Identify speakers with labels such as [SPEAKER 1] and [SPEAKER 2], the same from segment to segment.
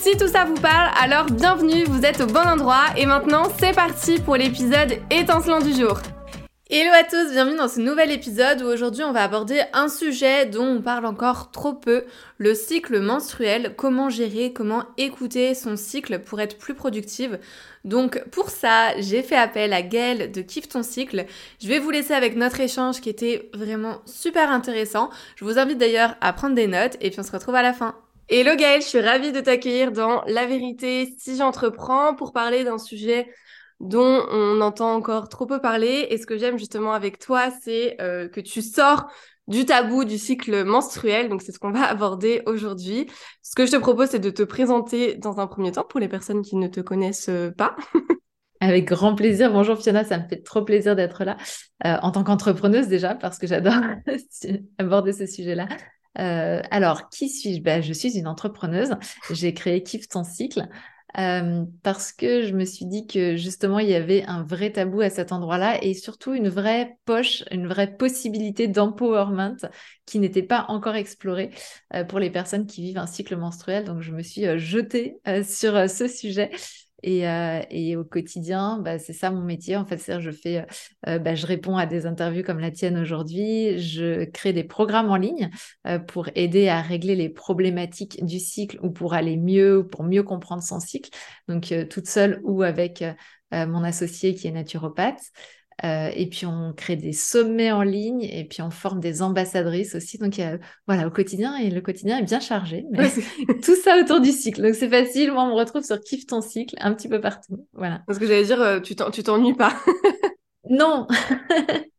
[SPEAKER 1] Si tout ça vous parle, alors bienvenue, vous êtes au bon endroit et maintenant c'est parti pour l'épisode étincelant du jour. Hello à tous, bienvenue dans ce nouvel épisode où aujourd'hui on va aborder un sujet dont on parle encore trop peu, le cycle menstruel, comment gérer, comment écouter son cycle pour être plus productive. Donc pour ça, j'ai fait appel à Gaëlle de Kiffe ton cycle. Je vais vous laisser avec notre échange qui était vraiment super intéressant. Je vous invite d'ailleurs à prendre des notes et puis on se retrouve à la fin. Hello Gaëlle, je suis ravie de t'accueillir dans La vérité si j'entreprends pour parler d'un sujet dont on entend encore trop peu parler. Et ce que j'aime justement avec toi, c'est euh, que tu sors du tabou du cycle menstruel. Donc c'est ce qu'on va aborder aujourd'hui. Ce que je te propose, c'est de te présenter dans un premier temps pour les personnes qui ne te connaissent pas.
[SPEAKER 2] Avec grand plaisir. Bonjour Fiona, ça me fait trop plaisir d'être là euh, en tant qu'entrepreneuse déjà parce que j'adore aborder ce sujet-là. Euh, alors, qui suis-je? Ben, Je suis une entrepreneuse. J'ai créé Kiffe ton cycle euh, parce que je me suis dit que justement, il y avait un vrai tabou à cet endroit-là et surtout une vraie poche, une vraie possibilité d'empowerment qui n'était pas encore explorée euh, pour les personnes qui vivent un cycle menstruel. Donc, je me suis jetée sur ce sujet. Euh, et, au quotidien, bah, c'est ça mon métier. En fait, je fais, euh, bah, je réponds à des interviews comme la tienne aujourd'hui. Je crée des programmes en ligne euh, pour aider à régler les problématiques du cycle ou pour aller mieux, ou pour mieux comprendre son cycle. Donc toute seule ou avec mon associé qui est naturopathe. Euh, et puis on crée des sommets en ligne et puis on forme des ambassadrices aussi. Donc voilà, au quotidien, et le quotidien est bien chargé. Mais tout ça autour du cycle. Donc c'est facile. Moi, on me retrouve sur Kiffe ton cycle un petit peu partout. Voilà.
[SPEAKER 1] Parce que j'allais dire, euh, tu t'ennuies pas.
[SPEAKER 2] non.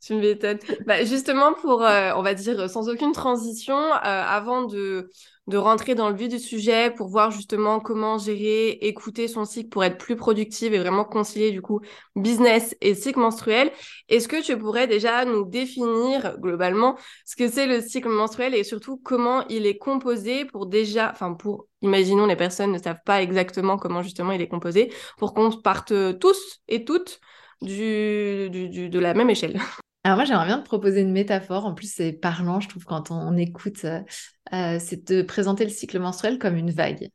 [SPEAKER 1] tu m'étonnes. Bah, justement, pour, euh, on va dire, sans aucune transition, avant de de rentrer dans le vif du sujet pour voir justement comment gérer, écouter son cycle pour être plus productive et vraiment concilier du coup business et cycle menstruel. Est-ce que tu pourrais déjà nous définir globalement ce que c'est le cycle menstruel et surtout comment il est composé pour déjà, enfin pour, imaginons les personnes ne savent pas exactement comment justement il est composé, pour qu'on parte tous et toutes du, du, de la même échelle.
[SPEAKER 2] Alors moi, j'aimerais bien te proposer une métaphore. En plus, c'est parlant, je trouve, quand on, écoute. Euh, euh, c'est de présenter le cycle menstruel comme une vague.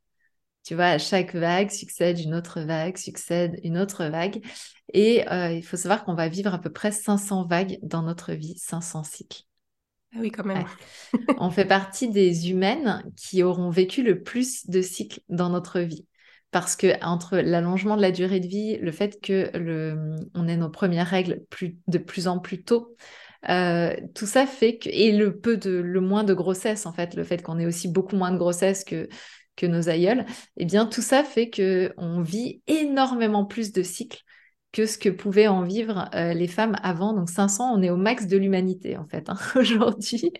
[SPEAKER 2] Tu vois, à chaque vague succède une autre vague, succède une autre vague. Et euh, il faut savoir qu'on va vivre à peu près 500 vagues dans notre vie, 500 cycles.
[SPEAKER 1] Ah oui, quand même.
[SPEAKER 2] on fait partie des humaines qui auront vécu le plus de cycles dans notre vie parce que entre l'allongement de la durée de vie, le fait que on ait nos premières règles de plus en plus tôt, euh, tout ça fait que et le peu de le moins de grossesse en fait, le fait qu'on ait aussi beaucoup moins de grossesse que que nos aïeuls, eh bien tout ça fait que on vit énormément plus de cycles que ce que pouvaient en vivre euh, les femmes avant. Donc 500, on est au max de l'humanité en fait hein, aujourd'hui.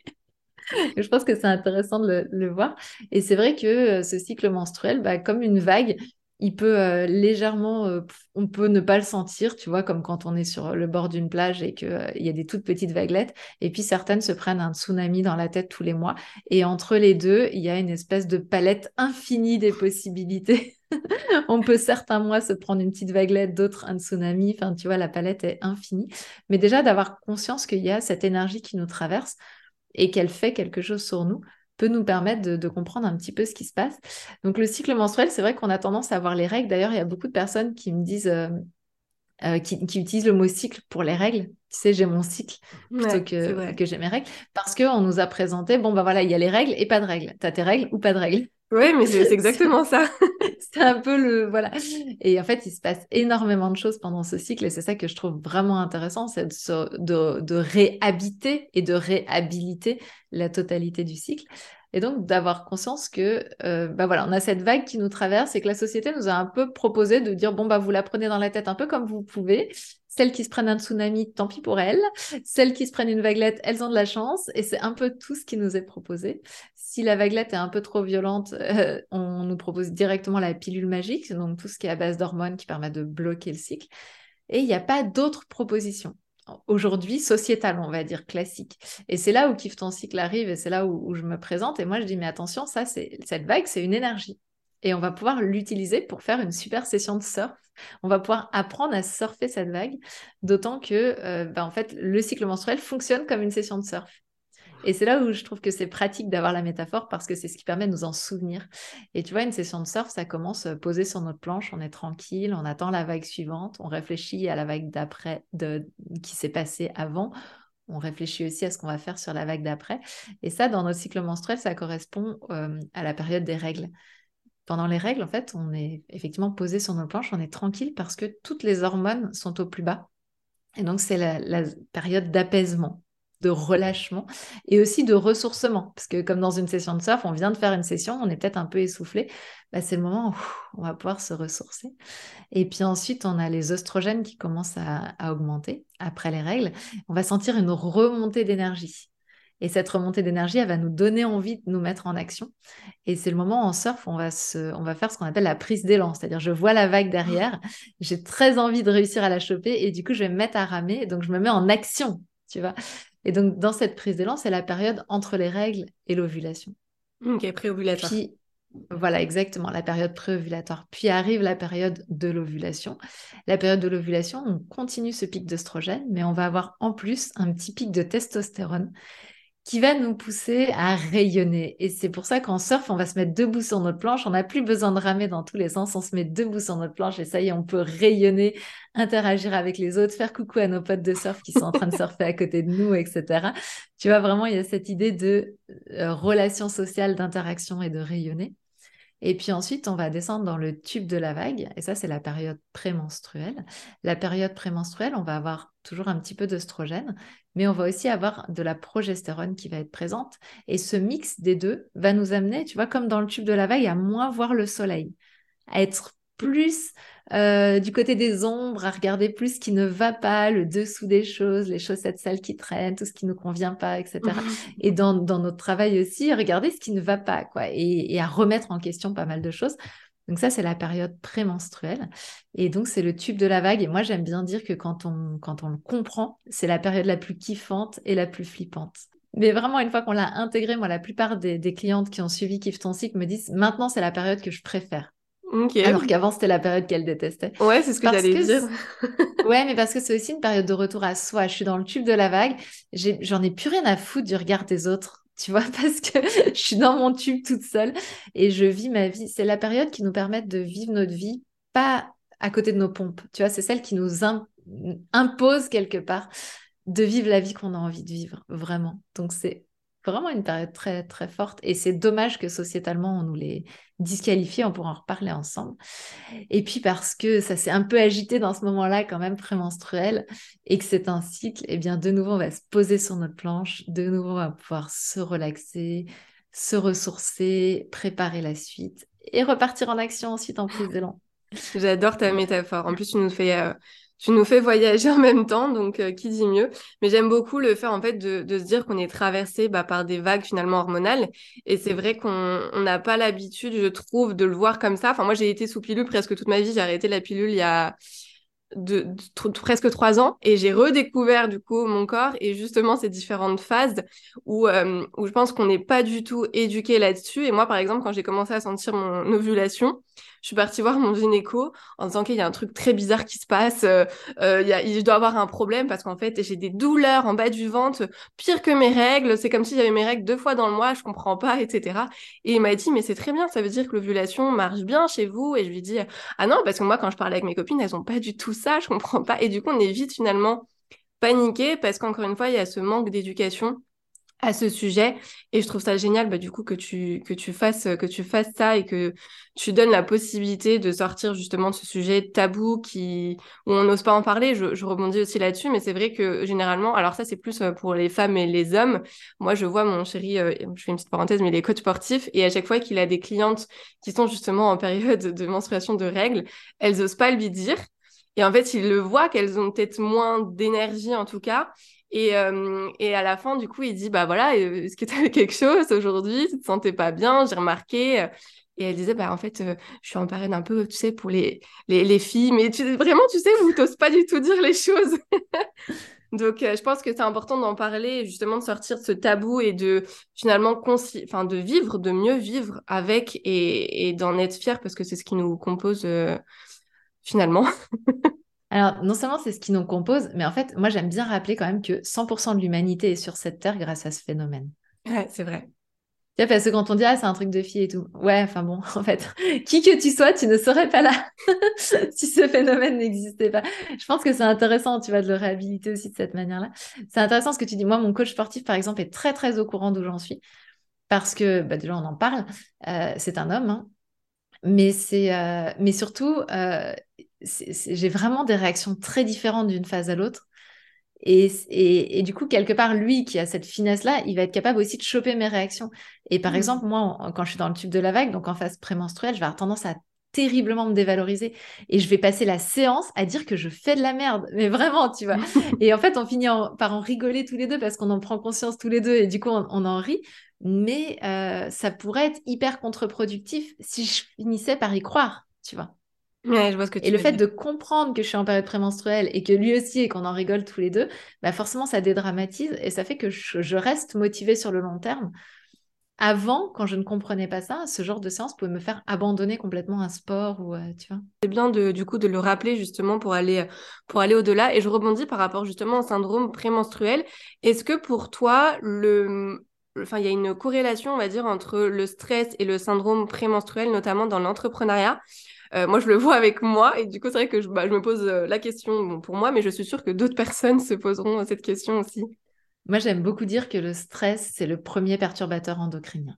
[SPEAKER 2] je pense que c'est intéressant de le, voir. Et c'est vrai que euh, ce cycle menstruel, bah, comme une vague, il peut euh, légèrement, euh, on peut ne pas le sentir, tu vois, comme quand on est sur le bord d'une plage et qu'il y a des toutes petites vaguelettes. Et puis certaines se prennent un tsunami dans la tête tous les mois. Et entre les deux, il y a une espèce de palette infinie des possibilités. on peut certains mois se prendre une petite vaguelette, d'autres un tsunami. Enfin, tu vois, la palette est infinie. Mais déjà d'avoir conscience qu'il y a cette énergie qui nous traverse et qu'elle fait quelque chose sur nous peut nous permettre de, comprendre un petit peu ce qui se passe. Donc le cycle menstruel, c'est vrai qu'on a tendance à voir les règles. D'ailleurs, il y a beaucoup de personnes qui me disent, euh, euh, qui, utilisent le mot cycle pour les règles. Tu sais, j'ai mon cycle plutôt que, que j'ai mes règles. Parce qu'on nous a présenté, bon, bah voilà, il y a les règles et pas de règles. Tu as tes règles ou pas de règles.
[SPEAKER 1] Oui, mais c'est exactement ça.
[SPEAKER 2] c'est un peu le. Voilà. Et en fait, il se passe énormément de choses pendant ce cycle et c'est ça que je trouve vraiment intéressant, c'est de, de, réhabiter et de réhabiliter la totalité du cycle. Et donc d'avoir conscience que, euh, bah voilà, on a cette vague qui nous traverse et que la société nous a un peu proposé de dire bon bah vous la prenez dans la tête un peu comme vous pouvez. Celles qui se prennent un tsunami, tant pis pour elles. Celles qui se prennent une vaguelette, elles ont de la chance. Et c'est un peu tout ce qui nous est proposé. Si la vaguelette est un peu trop violente, euh, on nous propose directement la pilule magique, donc tout ce qui est à base d'hormones qui permet de bloquer le cycle. Et il n'y a pas d'autres propositions aujourd'hui sociétale, on va dire, classique. Et c'est là où Kiffe ton cycle arrive et c'est là où, je me présente. Et moi, je dis, mais attention, ça, c'est cette vague, c'est une énergie. Et on va pouvoir l'utiliser pour faire une super session de surf. On va pouvoir apprendre à surfer cette vague, d'autant que, euh, bah, en fait, le cycle menstruel fonctionne comme une session de surf. Et c'est là où je trouve que c'est pratique d'avoir la métaphore parce que c'est ce qui permet de nous en souvenir. Et tu vois, une session de surf, ça commence euh, posé sur notre planche, on est tranquille, on attend la vague suivante, on réfléchit à la vague d'après, de... qui s'est passée avant. On réfléchit aussi à ce qu'on va faire sur la vague d'après. Et ça, dans notre cycle menstruel, ça correspond euh, à la période des règles. Pendant les règles, en fait, on est effectivement posé sur nos planches, on est tranquille parce que toutes les hormones sont au plus bas. Et donc, c'est la période d'apaisement de relâchement et aussi de ressourcement. Parce que comme dans une session de surf, on vient de faire une session, on est peut-être un peu essoufflé, bah, c'est le moment où on va pouvoir se ressourcer. Et puis ensuite, on a les oestrogènes qui commencent à, à augmenter après les règles. On va sentir une remontée d'énergie. Et cette remontée d'énergie, elle va nous donner envie de nous mettre en action. Et c'est le moment en surf, on va, se, on va faire ce qu'on appelle la prise d'élan. C'est-à-dire, je vois la vague derrière, j'ai très envie de réussir à la choper et du coup, je vais me mettre à ramer. Donc, je me mets en action, tu vois. Et donc, dans cette prise d'élan, c'est la période entre les règles et l'ovulation.
[SPEAKER 1] Ok, préovulatoire.
[SPEAKER 2] Puis, voilà, exactement, la période préovulatoire. Puis arrive la période de l'ovulation. La période de l'ovulation, on continue ce pic d'œstrogène, mais on va avoir en plus un petit pic de testostérone qui va nous pousser à rayonner. Et c'est pour ça qu'en surf, on va se mettre debout sur notre planche. On n'a plus besoin de ramer dans tous les sens. On se met debout sur notre planche et ça y est, on peut rayonner, interagir avec les autres, faire coucou à nos potes de surf qui sont en train de surfer à côté de nous, etc. Tu vois, vraiment, il y a cette idée de euh, relation sociale, d'interaction et de rayonner. Et puis ensuite, on va descendre dans le tube de la vague. Et ça, c'est la période prémenstruelle. La période prémenstruelle, on va avoir toujours un petit peu d'œstrogène, mais on va aussi avoir de la progestérone qui va être présente. Et ce mix des deux va nous amener, tu vois, comme dans le tube de la vague, à moins voir le soleil, à être plus euh, du côté des ombres, à regarder plus ce qui ne va pas, le dessous des choses, les chaussettes sales qui traînent, tout ce qui ne convient pas, etc. Et dans, notre travail aussi, regarder ce qui ne va pas, quoi, et, à remettre en question pas mal de choses. Donc ça, c'est la période prémenstruelle. Et donc, c'est le tube de la vague. Et moi, j'aime bien dire que quand on, quand on le comprend, c'est la période la plus kiffante et la plus flippante. Mais vraiment, une fois qu'on l'a intégré, moi, la plupart des, des clientes qui ont suivi Kiff ton cycle me disent, maintenant, c'est la période que je préfère. Alors qu'avant, c'était la période qu'elle détestait.
[SPEAKER 1] Ouais, c'est ce que j'allais dire.
[SPEAKER 2] ouais, mais parce que c'est aussi une période de retour à soi. Je suis dans le tube de la vague. J'en ai, plus rien à foutre du regard des autres. Tu vois, parce que je suis dans mon tube toute seule et je vis ma vie. C'est la période qui nous permet de vivre notre vie, pas à côté de nos pompes. Tu vois, c'est celle qui nous impose quelque part de vivre la vie qu'on a envie de vivre, vraiment. Donc, c'est vraiment une période très, très forte. Et c'est dommage que sociétalement, on nous les disqualifie. On pourra en reparler ensemble. Et puis parce que ça s'est un peu agité dans ce moment-là, quand même prémenstruel, et que c'est un cycle, et eh bien, de nouveau, on va se poser sur notre planche. De nouveau, on va pouvoir se relaxer, se ressourcer, préparer la suite et repartir en action ensuite en prise d'élan.
[SPEAKER 1] J'adore ta métaphore. En plus, tu nous fais euh, tu nous fais voyager en même temps, donc euh, qui dit mieux? Mais j'aime beaucoup le fait en fait de, se dire qu'on est traversé bah, par des vagues finalement hormonales. Et c'est vrai qu'on n'a pas l'habitude, je trouve, de le voir comme ça. Enfin, moi, j'ai été sous pilule presque toute ma vie. J'ai arrêté la pilule il y a presque trois ans et j'ai redécouvert du coup mon corps et justement ces différentes phases euh, où je pense qu'on n'est pas du tout éduqué là-dessus. Et moi, par exemple, quand j'ai commencé à sentir mon ovulation, je suis partie voir mon gynéco en disant qu'il y a un truc très bizarre qui se passe, euh, euh, y a, je dois avoir un problème parce qu'en fait j'ai des douleurs en bas du ventre, pire que mes règles, c'est comme si j'avais mes règles deux fois dans le mois, je comprends pas, etc. Et il m'a dit mais c'est très bien, ça veut dire que l'ovulation marche bien chez vous. Et je lui dis ah non parce que moi quand je parle avec mes copines elles ont pas du tout ça, je comprends pas. Et du coup on est vite finalement paniqué parce qu'encore une fois il y a ce manque d'éducation à ce sujet et je trouve ça génial bah, du coup que tu que tu fasses que tu fasses ça et que tu donnes la possibilité de sortir justement de ce sujet tabou qui où on n'ose pas en parler. Je, je rebondis aussi là-dessus mais c'est vrai que généralement alors ça c'est plus euh, pour les femmes et les hommes. Moi je vois mon chéri euh, je fais une petite parenthèse mais il est coach sportif et à chaque fois qu'il a des clientes qui sont justement en période de menstruation de règles elles osent pas lui dire. Et en fait, il le voit qu'elles ont peut-être moins d'énergie en tout cas. Et, euh, et à la fin, du coup, il dit, bah voilà, euh, est-ce que tu as quelque chose aujourd'hui? Tu te sentais pas bien? J'ai remarqué. Et elle disait, bah en fait, euh, je suis en période un peu, tu sais, pour les, les, les filles, mais tu, vraiment, tu sais, vous n'osez pas du tout dire les choses. Donc, je pense que c'est important d'en parler, justement, de sortir de ce tabou et de finalement, enfin, de vivre, de mieux vivre avec et, et d'en être fier parce que c'est ce qui nous compose finalement.
[SPEAKER 2] Alors, non seulement c'est ce qui nous compose, mais en fait, moi, j'aime bien rappeler quand même que 100% de l'humanité est sur cette terre grâce à ce phénomène.
[SPEAKER 1] Ouais, c'est vrai.
[SPEAKER 2] parce que quand on dit, ah, c'est un truc de fille et tout. Ouais, enfin bon, en fait, qui que tu sois, tu ne serais pas là si ce phénomène n'existait pas. Je pense que c'est intéressant, tu vas de le réhabiliter aussi de cette manière-là. C'est intéressant ce que tu dis. Moi, mon coach sportif, par exemple, est très, très au courant d'où j'en suis. Parce que, bah, déjà, on en parle. Euh, c'est un homme, hein. mais, c'est, euh, mais surtout, euh, j'ai vraiment des réactions très différentes d'une phase à l'autre. Et, et, du coup, quelque part, lui qui a cette finesse-là, il va être capable aussi de choper mes réactions. Et par mmh. exemple, moi, quand je suis dans le tube de la vague, donc en phase prémenstruelle, je vais avoir tendance à terriblement me dévaloriser. Et je vais passer la séance à dire que je fais de la merde. Mais vraiment, tu vois. et en fait, on finit par en rigoler tous les deux parce qu'on en prend conscience tous les deux et du coup, on, en rit. Mais euh, ça pourrait être hyper contre-productif si je finissais par y croire, tu vois et le fait de comprendre que je suis en période prémenstruelle et que lui aussi et qu'on en rigole tous les deux, bah forcément ça dédramatise et ça fait que je, reste motivée sur le long terme. Avant, quand je ne comprenais pas ça, ce genre de séance pouvait me faire abandonner complètement un sport ou euh, tu vois.
[SPEAKER 1] C'est bien de du coup de le rappeler justement pour aller pour aller au-delà et je rebondis par rapport justement au syndrome prémenstruel. Est-ce que pour toi le enfin il y a une corrélation on va dire entre le stress et le syndrome prémenstruel notamment dans l'entrepreneuriat? Euh, moi, je le vois avec moi et du coup, c'est vrai que je, bah, me pose euh, la question pour moi, mais je suis sûre que d'autres personnes se poseront cette question aussi.
[SPEAKER 2] Moi, j'aime beaucoup dire que le stress, c'est le premier perturbateur endocrinien.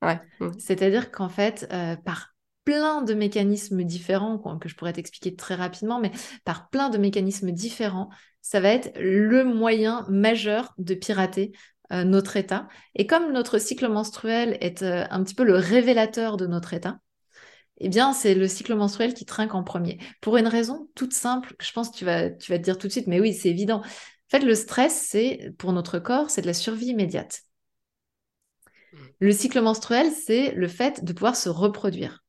[SPEAKER 1] Ouais.
[SPEAKER 2] Mmh. C'est-à-dire qu'en fait, euh, par plein de mécanismes différents, que je pourrais t'expliquer très rapidement, mais par plein de mécanismes différents, ça va être le moyen majeur de pirater notre état. Et comme notre cycle menstruel est un petit peu le révélateur de notre état, eh bien, c'est le cycle menstruel qui trinque en premier. Pour une raison toute simple, je pense que tu vas, tu vas te dire tout de suite, mais oui, c'est évident. En fait, le stress, c'est pour notre corps, c'est de la survie immédiate. Mmh. Le cycle menstruel, c'est le fait de pouvoir se reproduire.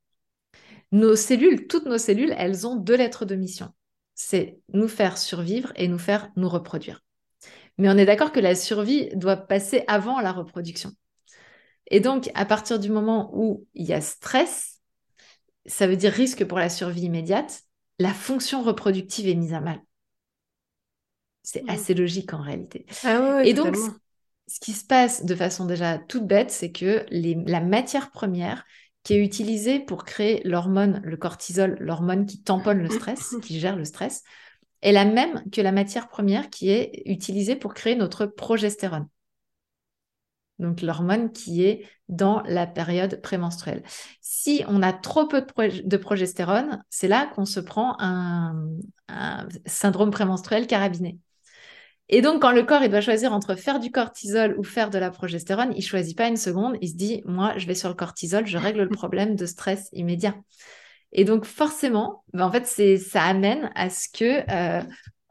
[SPEAKER 2] Nos cellules, toutes nos cellules, elles ont deux lettres de mission. C'est nous faire survivre et nous faire nous reproduire. Mais on est d'accord que la survie doit passer avant la reproduction. Et donc, à partir du moment où il y a stress, ça veut dire risque pour la survie immédiate, la fonction reproductive est mise à mal. C'est mmh. assez logique en réalité.
[SPEAKER 1] Ah
[SPEAKER 2] et donc, ce qui se passe de façon déjà toute bête, c'est que la matière première qui est utilisée pour créer l'hormone, le cortisol, l'hormone qui tamponne le stress, qui gère le stress, est la même que la matière première qui est utilisée pour créer notre progestérone donc l'hormone qui est dans la période prémenstruelle. Si on a trop peu de, progestérone, c'est là qu'on se prend un, syndrome prémenstruel carabiné. Et donc, quand le corps il doit choisir entre faire du cortisol ou faire de la progestérone, il choisit pas une seconde. Il se dit, moi, je vais sur le cortisol, je règle le problème de stress immédiat. Et donc, forcément, ben, en fait, ça amène à ce que euh,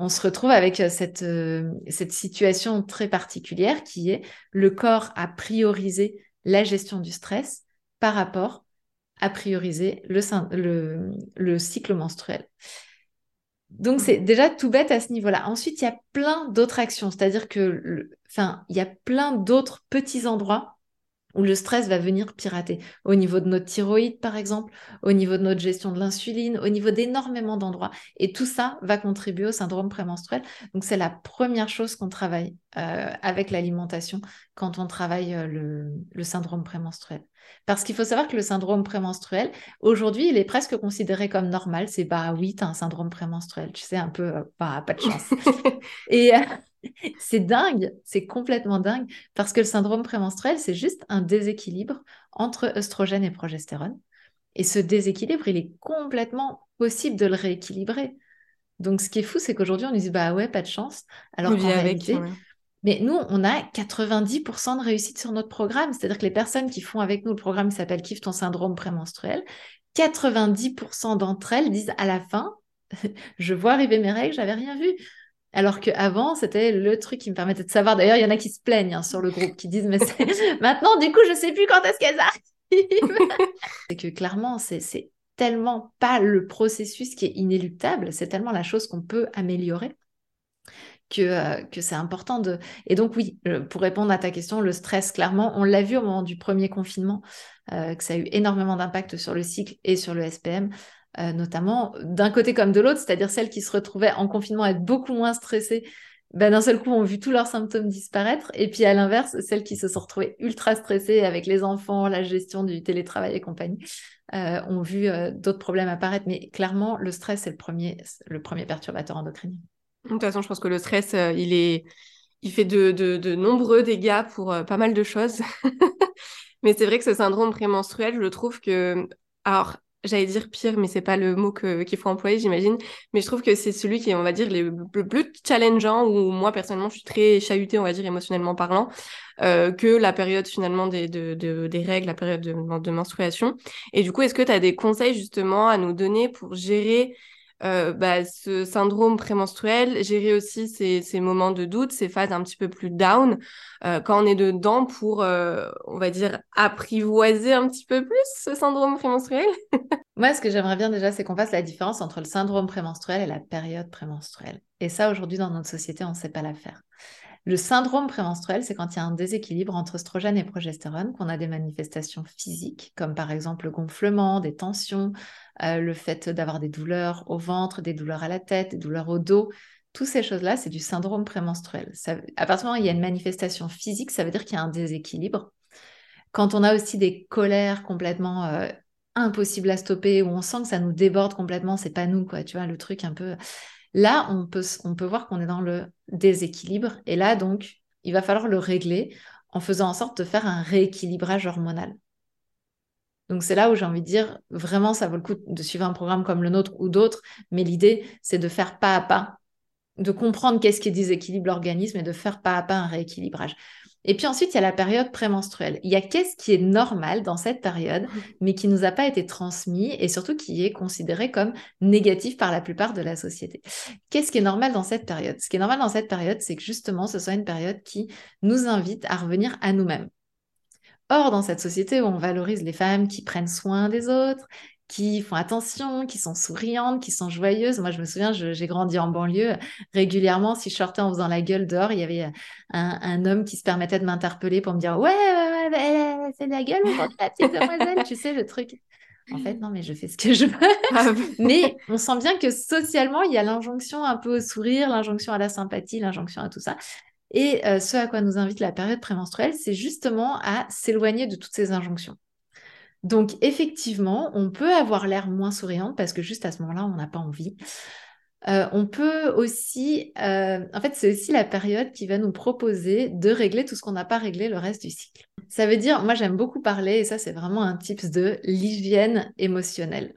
[SPEAKER 2] on se retrouve avec euh, cette, euh, cette situation très particulière qui est le corps a priorisé la gestion du stress par rapport à prioriser le, le, le cycle menstruel. Donc c'est mmh. déjà tout bête à ce niveau-là. Ensuite, il y a plein d'autres actions, c'est-à-dire que, enfin, il y a plein d'autres petits endroits où le stress va venir pirater. Au niveau de notre thyroïde, par exemple, au niveau de notre gestion de l'insuline, au niveau d'énormément d'endroits. Et tout ça va contribuer au syndrome prémenstruel. Donc, c'est la première chose qu'on travaille euh, avec l'alimentation quand on travaille euh, le, syndrome prémenstruel. Parce qu'il faut savoir que le syndrome prémenstruel, aujourd'hui, il est presque considéré comme normal. C'est bah oui, tu as un syndrome prémenstruel. Tu sais, un peu, euh, pas de chance. Et c'est dingue, c'est complètement dingue, parce que le syndrome prémenstruel, c'est juste un déséquilibre entre œstrogène et progestérone. Et ce déséquilibre, il est complètement possible de le rééquilibrer. Donc, ce qui est fou, c'est qu'aujourd'hui, on nous dit, bah ouais, pas de chance. Alors qu'en réalité, mais nous, on a 90% de réussite sur notre programme. C'est-à-dire que les personnes qui font avec nous le programme qui s'appelle Kiffe ton syndrome prémenstruel, 90% d'entre elles disent à la fin, je vois arriver mes règles, j'avais rien vu. Alors qu'avant, c'était le truc qui me permettait de savoir. D'ailleurs, il y en a qui se plaignent hein, sur le groupe, qui disent, mais maintenant, du coup, je sais plus quand est-ce qu'elles arrivent. c'est que clairement, c'est tellement pas le processus qui est inéluctable, c'est tellement la chose qu'on peut améliorer que, euh, que c'est important de... Et donc oui, pour répondre à ta question, le stress, clairement, on l'a vu au moment du premier confinement, euh, que ça a eu énormément d'impact sur le cycle et sur le SPM. Euh, notamment d'un côté comme de l'autre, c'est-à-dire celles qui se retrouvaient en confinement à être beaucoup moins stressées, ben, d'un seul coup ont vu tous leurs symptômes disparaître, et puis à l'inverse, celles qui se sont retrouvées ultra stressées avec les enfants, la gestion du télétravail et compagnie, euh, ont vu euh, d'autres problèmes apparaître. Mais clairement, le stress est le premier, le premier perturbateur endocrinien.
[SPEAKER 1] De toute façon, je pense que le stress, il est, il fait de, nombreux dégâts pour pas mal de choses. Mais c'est vrai que ce syndrome prémenstruel, je trouve que, alors, j'allais dire pire, mais c'est pas le mot qu'il faut employer, j'imagine. Mais je trouve que c'est celui qui est, on va dire, le, plus challengeant, où moi, personnellement, je suis très chahutée, on va dire, émotionnellement parlant, euh, que la période, finalement, des, de, des règles, la période de, de menstruation. Et du coup, est-ce que tu as des conseils, justement, à nous donner pour gérer euh, bah, ce syndrome prémenstruel, gérer aussi ces, ces, moments de doute, ces phases un petit peu plus down, euh, quand on est dedans pour, euh, on va dire, apprivoiser un petit peu plus ce syndrome prémenstruel
[SPEAKER 2] Moi, ce que j'aimerais bien déjà, c'est qu'on fasse la différence entre le syndrome prémenstruel et la période prémenstruelle. Et ça, aujourd'hui, dans notre société, on ne sait pas la faire. Le syndrome prémenstruel, c'est quand il y a un déséquilibre entre oestrogène et progestérone, qu'on a des manifestations physiques, comme par exemple le gonflement, des tensions, euh, le fait d'avoir des douleurs au ventre, des douleurs à la tête, des douleurs au dos. Toutes ces choses-là, c'est du syndrome prémenstruel. Ça, à partir du moment où il y a une manifestation physique, ça veut dire qu'il y a un déséquilibre. Quand on a aussi des colères complètement euh, impossibles à stopper, où on sent que ça nous déborde complètement, c'est pas nous, quoi, tu vois, le truc un peu Là, on peut, voir qu'on est dans le déséquilibre. Et là, donc, il va falloir le régler en faisant en sorte de faire un rééquilibrage hormonal. Donc c'est là où j'ai envie de dire, vraiment, ça vaut le coup de suivre un programme comme le nôtre ou d'autres, mais l'idée, c'est de faire pas à pas, de comprendre qu'est-ce qui déséquilibre l'organisme et de faire pas à pas un rééquilibrage. Et puis ensuite, il y a la période prémenstruelle. Il y a qu'est-ce qui est normal dans cette période, mais qui nous a pas été transmis et surtout qui est considéré comme négatif par la plupart de la société. Qu'est-ce qui est normal dans cette période? Ce qui est normal dans cette période, c'est que justement, ce soit une période qui nous invite à revenir à nous-mêmes. Or, dans cette société où on valorise les femmes qui prennent soin des autres, qui font attention, qui sont souriantes, qui sont joyeuses. Moi, je me souviens, j'ai grandi en banlieue. Régulièrement, si je sortais en faisant la gueule dehors, il y avait un, homme qui se permettait de m'interpeller pour me dire Ouais, ouais, ouais c'est la gueule la petite demoiselle, tu sais, le truc. En fait, non, mais je fais ce que je veux. Ah mais on sent bien que socialement, il y a l'injonction un peu au sourire, l'injonction à la sympathie, l'injonction à tout ça. Et euh, ce à quoi nous invite la période prémenstruelle, c'est justement à s'éloigner de toutes ces injonctions. Donc effectivement, on peut avoir l'air moins souriante parce que juste à ce moment-là, on n'a pas envie. Euh, on peut aussi, euh, en fait, c'est aussi la période qui va nous proposer de régler tout ce qu'on n'a pas réglé le reste du cycle. Ça veut dire, moi j'aime beaucoup parler, et ça c'est vraiment un tips de l'hygiène émotionnelle.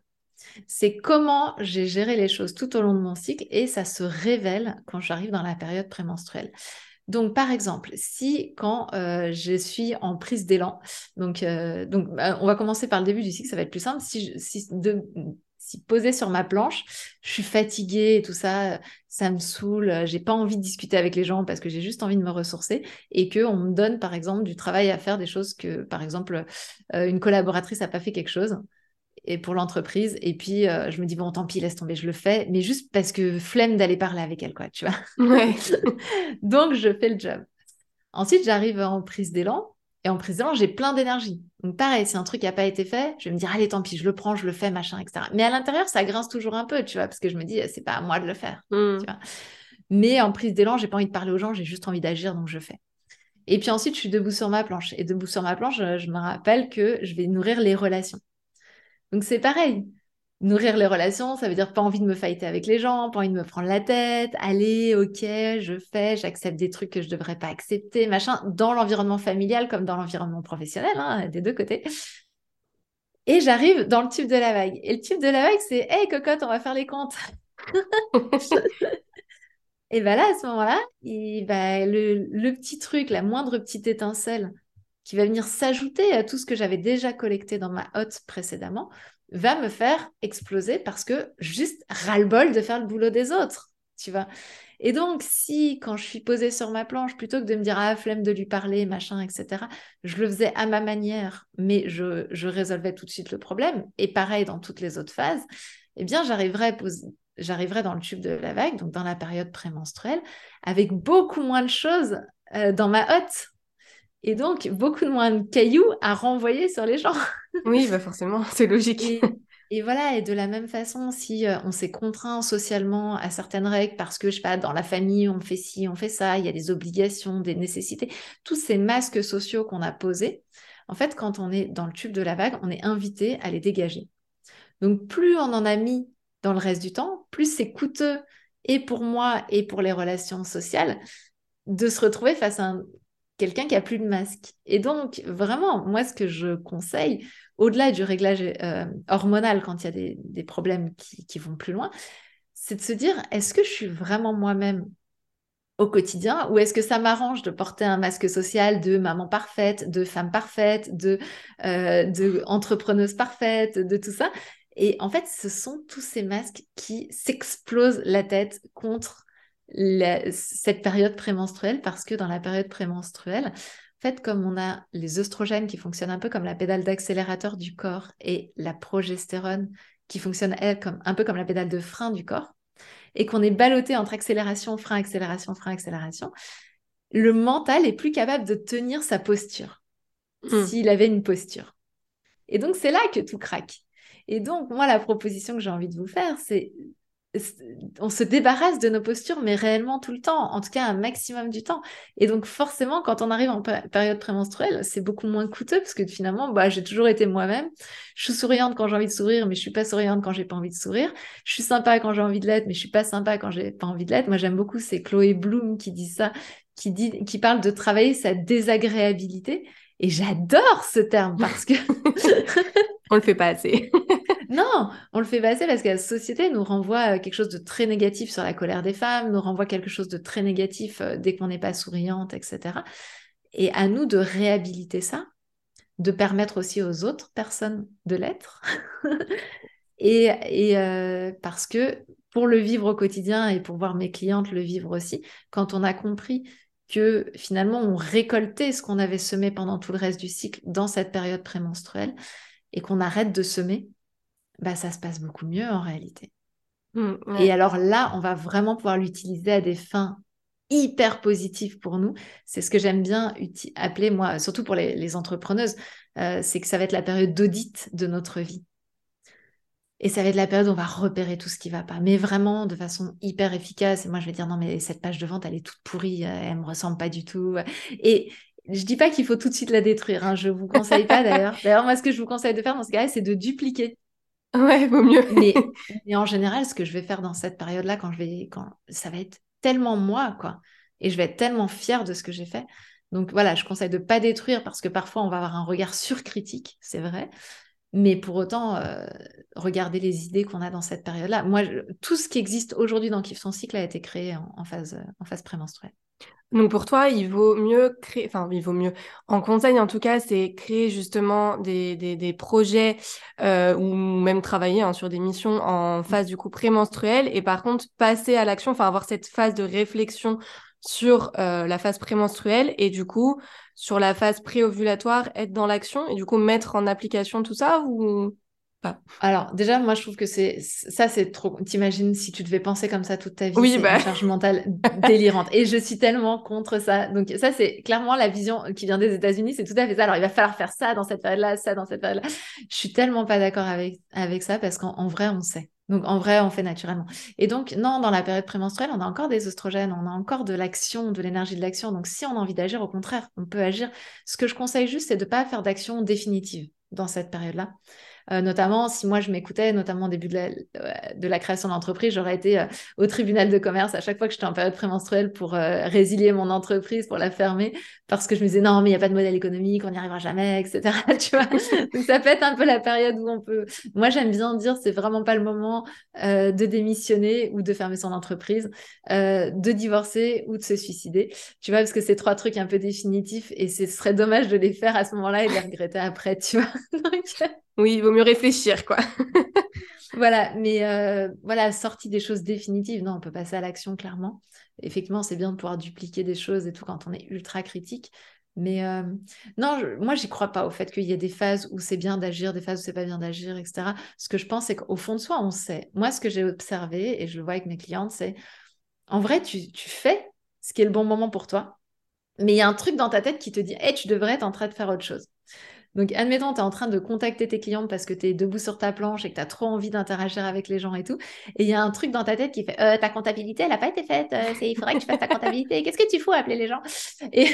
[SPEAKER 2] C'est comment j'ai géré les choses tout au long de mon cycle et ça se révèle quand j'arrive dans la période prémenstruelle. Donc, par exemple, si quand euh, je suis en prise d'élan, donc, euh, donc bah, on va commencer par le début du cycle, ça va être plus simple. Si, si, si posé sur ma planche, je suis fatiguée et tout ça, ça me saoule, j'ai pas envie de discuter avec les gens parce que j'ai juste envie de me ressourcer et que on me donne par exemple du travail à faire, des choses que par exemple euh, une collaboratrice a pas fait quelque chose et pour l'entreprise. Et puis, euh, je me dis, bon, tant pis, laisse tomber, je le fais, mais juste parce que flemme d'aller parler avec elle, quoi, tu vois. Donc, je fais le job. Ensuite, j'arrive en prise d'élan. Et en prise d'élan, j'ai plein d'énergie. Donc, pareil, si un truc n'a pas été fait, je vais me dire, allez, tant pis, je le prends, je le fais, machin, etc. Mais à l'intérieur, ça grince toujours un peu, tu vois, parce que je me dis, c'est pas à moi de le faire, tu vois. Mais en prise d'élan, j'ai pas envie de parler aux gens, j'ai juste envie d'agir, donc je fais. Et puis ensuite, je suis debout sur ma planche. Et debout sur ma planche, je me rappelle que je vais nourrir les relations. Donc c'est pareil. Nourrir les relations, ça veut dire pas envie de me fighter avec les gens, pas envie de me prendre la tête. Allez, ok, je fais, j'accepte des trucs que je devrais pas accepter, machin, dans l'environnement familial comme dans l'environnement professionnel, hein, des deux côtés. Et j'arrive dans le tube de la vague. Et le tube de la vague, c'est Hey cocotte, on va faire les comptes. et bien là, à ce moment-là, le, le, petit truc, la moindre petite étincelle qui va venir s'ajouter à tout ce que j'avais déjà collecté dans ma hotte précédemment, va me faire exploser parce que juste ras-le-bol de faire le boulot des autres, tu vois. Et donc, si quand je suis posée sur ma planche, plutôt que de me dire ah flemme de lui parler, machin, etc., je le faisais à ma manière, mais je, résolvais tout de suite le problème. Et pareil dans toutes les autres phases, eh bien, j'arriverais j'arriverai dans le tube de la vague, donc dans la période prémenstruelle, avec beaucoup moins de choses euh, dans ma hotte. Et donc, beaucoup moins de cailloux à renvoyer sur les gens.
[SPEAKER 1] oui, bah forcément, c'est logique.
[SPEAKER 2] Et, voilà, et de la même façon, si euh, on s'est contraint socialement à certaines règles parce que, je sais pas, dans la famille, on fait ci, on fait ça, il y a des obligations, des nécessités, tous ces masques sociaux qu'on a posés, en fait, quand on est dans le tube de la vague, on est invité à les dégager. Donc, plus on en a mis dans le reste du temps, plus c'est coûteux et pour moi et pour les relations sociales de se retrouver face à quelqu'un qui a plus de masque. Et donc, vraiment, moi, ce que je conseille, au-delà du réglage euh, hormonal quand il y a des, problèmes qui, qui, vont plus loin, c'est de se dire, est-ce que je suis vraiment moi-même au quotidien ou est-ce que ça m'arrange de porter un masque social de maman parfaite, de femme parfaite, de, euh, de entrepreneuse parfaite, de tout ça? Et en fait, ce sont tous ces masques qui s'explosent la tête contre cette période prémenstruelle parce que dans la période prémenstruelle, en fait, comme on a les oestrogènes qui fonctionnent un peu comme la pédale d'accélérateur du corps et la progestérone qui fonctionne elle comme un peu comme la pédale de frein du corps, et qu'on est ballotté entre accélération, frein, accélération, frein, accélération, le mental est plus capable de tenir sa posture hmm. s'il avait une posture. Et donc, c'est là que tout craque. Et donc, moi, la proposition que j'ai envie de vous faire, c'est on se débarrasse de nos postures, mais réellement tout le temps, en tout cas un maximum du temps. Et donc forcément, quand on arrive en période prémenstruelle, c'est beaucoup moins coûteux parce que finalement, bah, j'ai toujours été moi-même. Je suis souriante quand j'ai envie de sourire, mais je suis pas souriante quand j'ai pas envie de sourire. Je suis sympa quand j'ai envie de l'être, mais je suis pas sympa quand j'ai pas envie de l'être. Moi, j'aime beaucoup, c'est Chloé Bloom qui dit ça, qui dit, qui parle de travailler sa désagréabilité. Et j'adore ce terme parce que
[SPEAKER 1] on le fait pas assez.
[SPEAKER 2] non, on le fait pas assez parce que la société nous renvoie euh, quelque chose de très négatif sur la colère des femmes, nous renvoie quelque chose de très négatif euh, dès qu'on n'est pas souriante, etc. Et à nous de réhabiliter ça, de permettre aussi aux autres personnes de l'être. et, euh, parce que pour le vivre au quotidien et pour voir mes clientes le vivre aussi, quand on a compris que finalement on récoltait ce qu'on avait semé pendant tout le reste du cycle dans cette période prémenstruelle et qu'on arrête de semer, bah, ça se passe beaucoup mieux en réalité. Mmh, et alors là, on va vraiment pouvoir l'utiliser à des fins hyper positives pour nous. C'est ce que j'aime bien appeler, moi, surtout pour les, entrepreneuses, euh, c'est que ça va être la période d'audit de notre vie. Et ça va être la période où on va repérer tout ce qui va pas, mais vraiment de façon hyper efficace. Et moi, je vais dire non, mais cette page de vente, elle est toute pourrie, euh, elle me ressemble pas du tout. Et je dis pas qu'il faut tout de suite la détruire. Hein, je vous conseille pas d'ailleurs. D'ailleurs, moi, ce que je vous conseille de faire dans ce cas-là, c'est de dupliquer.
[SPEAKER 1] Ouais, vaut mieux.
[SPEAKER 2] mais, en général, ce que je vais faire dans cette période-là, quand je vais, quand ça va être tellement moi, quoi, et je vais être tellement fière de ce que j'ai fait. Donc voilà, je conseille de pas détruire parce que parfois on va avoir un regard surcritique, c'est vrai. Mais pour autant, euh, regarder les idées qu'on a dans cette période-là. Moi, tout ce qui existe aujourd'hui dans Kiff son cycle a été créé en, phase, en phase prémenstruelle.
[SPEAKER 1] Donc pour toi, il vaut mieux créer, enfin il vaut mieux, en conseil en tout cas, c'est créer justement des, des, projets euh, ou même travailler hein, sur des missions en phase du coup prémenstruelle et par contre passer à l'action, enfin avoir cette phase de réflexion sur euh, la phase prémenstruelle et du coup sur la phase préovulatoire être dans l'action et du coup mettre en application tout ça ou pas?
[SPEAKER 2] Alors déjà moi je trouve que c'est ça c'est trop t'imagines si tu devais penser comme ça toute ta vie
[SPEAKER 1] oui,
[SPEAKER 2] c'est
[SPEAKER 1] bah...
[SPEAKER 2] une charge mentale délirante. Et je suis tellement contre ça. Donc ça c'est clairement la vision qui vient des États-Unis c'est tout à fait ça. Alors il va falloir faire ça dans cette période là ça dans cette période là je suis tellement pas d'accord avec avec ça parce qu'en vrai on sait donc en vrai, on fait naturellement. Et donc, non, dans la période prémenstruelle, on a encore des oestrogènes, on a encore de l'action, de l'énergie de l'action. Donc si on a envie d'agir, au contraire, on peut agir. Ce que je conseille juste, c'est de ne pas faire d'action définitive dans cette période-là. Euh, notamment, si moi je m'écoutais, notamment au début de la, de création d'entreprise, j'aurais été euh, au tribunal de commerce à chaque fois que j'étais en période prémenstruelle pour résilier mon entreprise, pour la fermer, parce que je me disais non, mais il n'y a pas de modèle économique, on n'y arrivera jamais, etc. tu vois Donc ça peut être un peu la période où on peut. Moi, j'aime bien dire c'est vraiment pas le moment de démissionner ou de fermer son entreprise, de divorcer ou de se suicider. Tu vois, parce que c'est trois trucs un peu définitifs et ce serait dommage de les faire à ce moment-là et de les regretter après, tu vois.
[SPEAKER 1] Oui, il vaut mieux réfléchir, quoi.
[SPEAKER 2] voilà, mais euh, voilà, sortie des choses définitives, non, on peut passer à l'action clairement. Effectivement, c'est bien de pouvoir dupliquer des choses et tout quand on est ultra critique. Mais euh, non, moi, j'y crois pas au fait qu'il y ait des phases où c'est bien d'agir, des phases où c'est pas bien d'agir, etc. Ce que je pense, c'est qu'au fond de soi, on sait. Moi, ce que j'ai observé, et je le vois avec mes clientes, c'est en vrai, tu, fais ce qui est le bon moment pour toi. Mais il y a un truc dans ta tête qui te dit, hey, tu devrais être en train de faire autre chose. Donc, admettons, tu es en train de contacter tes clientes parce que tu es debout sur ta planche et que tu as trop envie d'interagir avec les gens et tout. Et il y a un truc dans ta tête qui fait euh, ta comptabilité, elle n'a pas été faite. Euh, il faudrait que tu fasses ta comptabilité. Qu'est-ce que tu fous appeler les gens? Et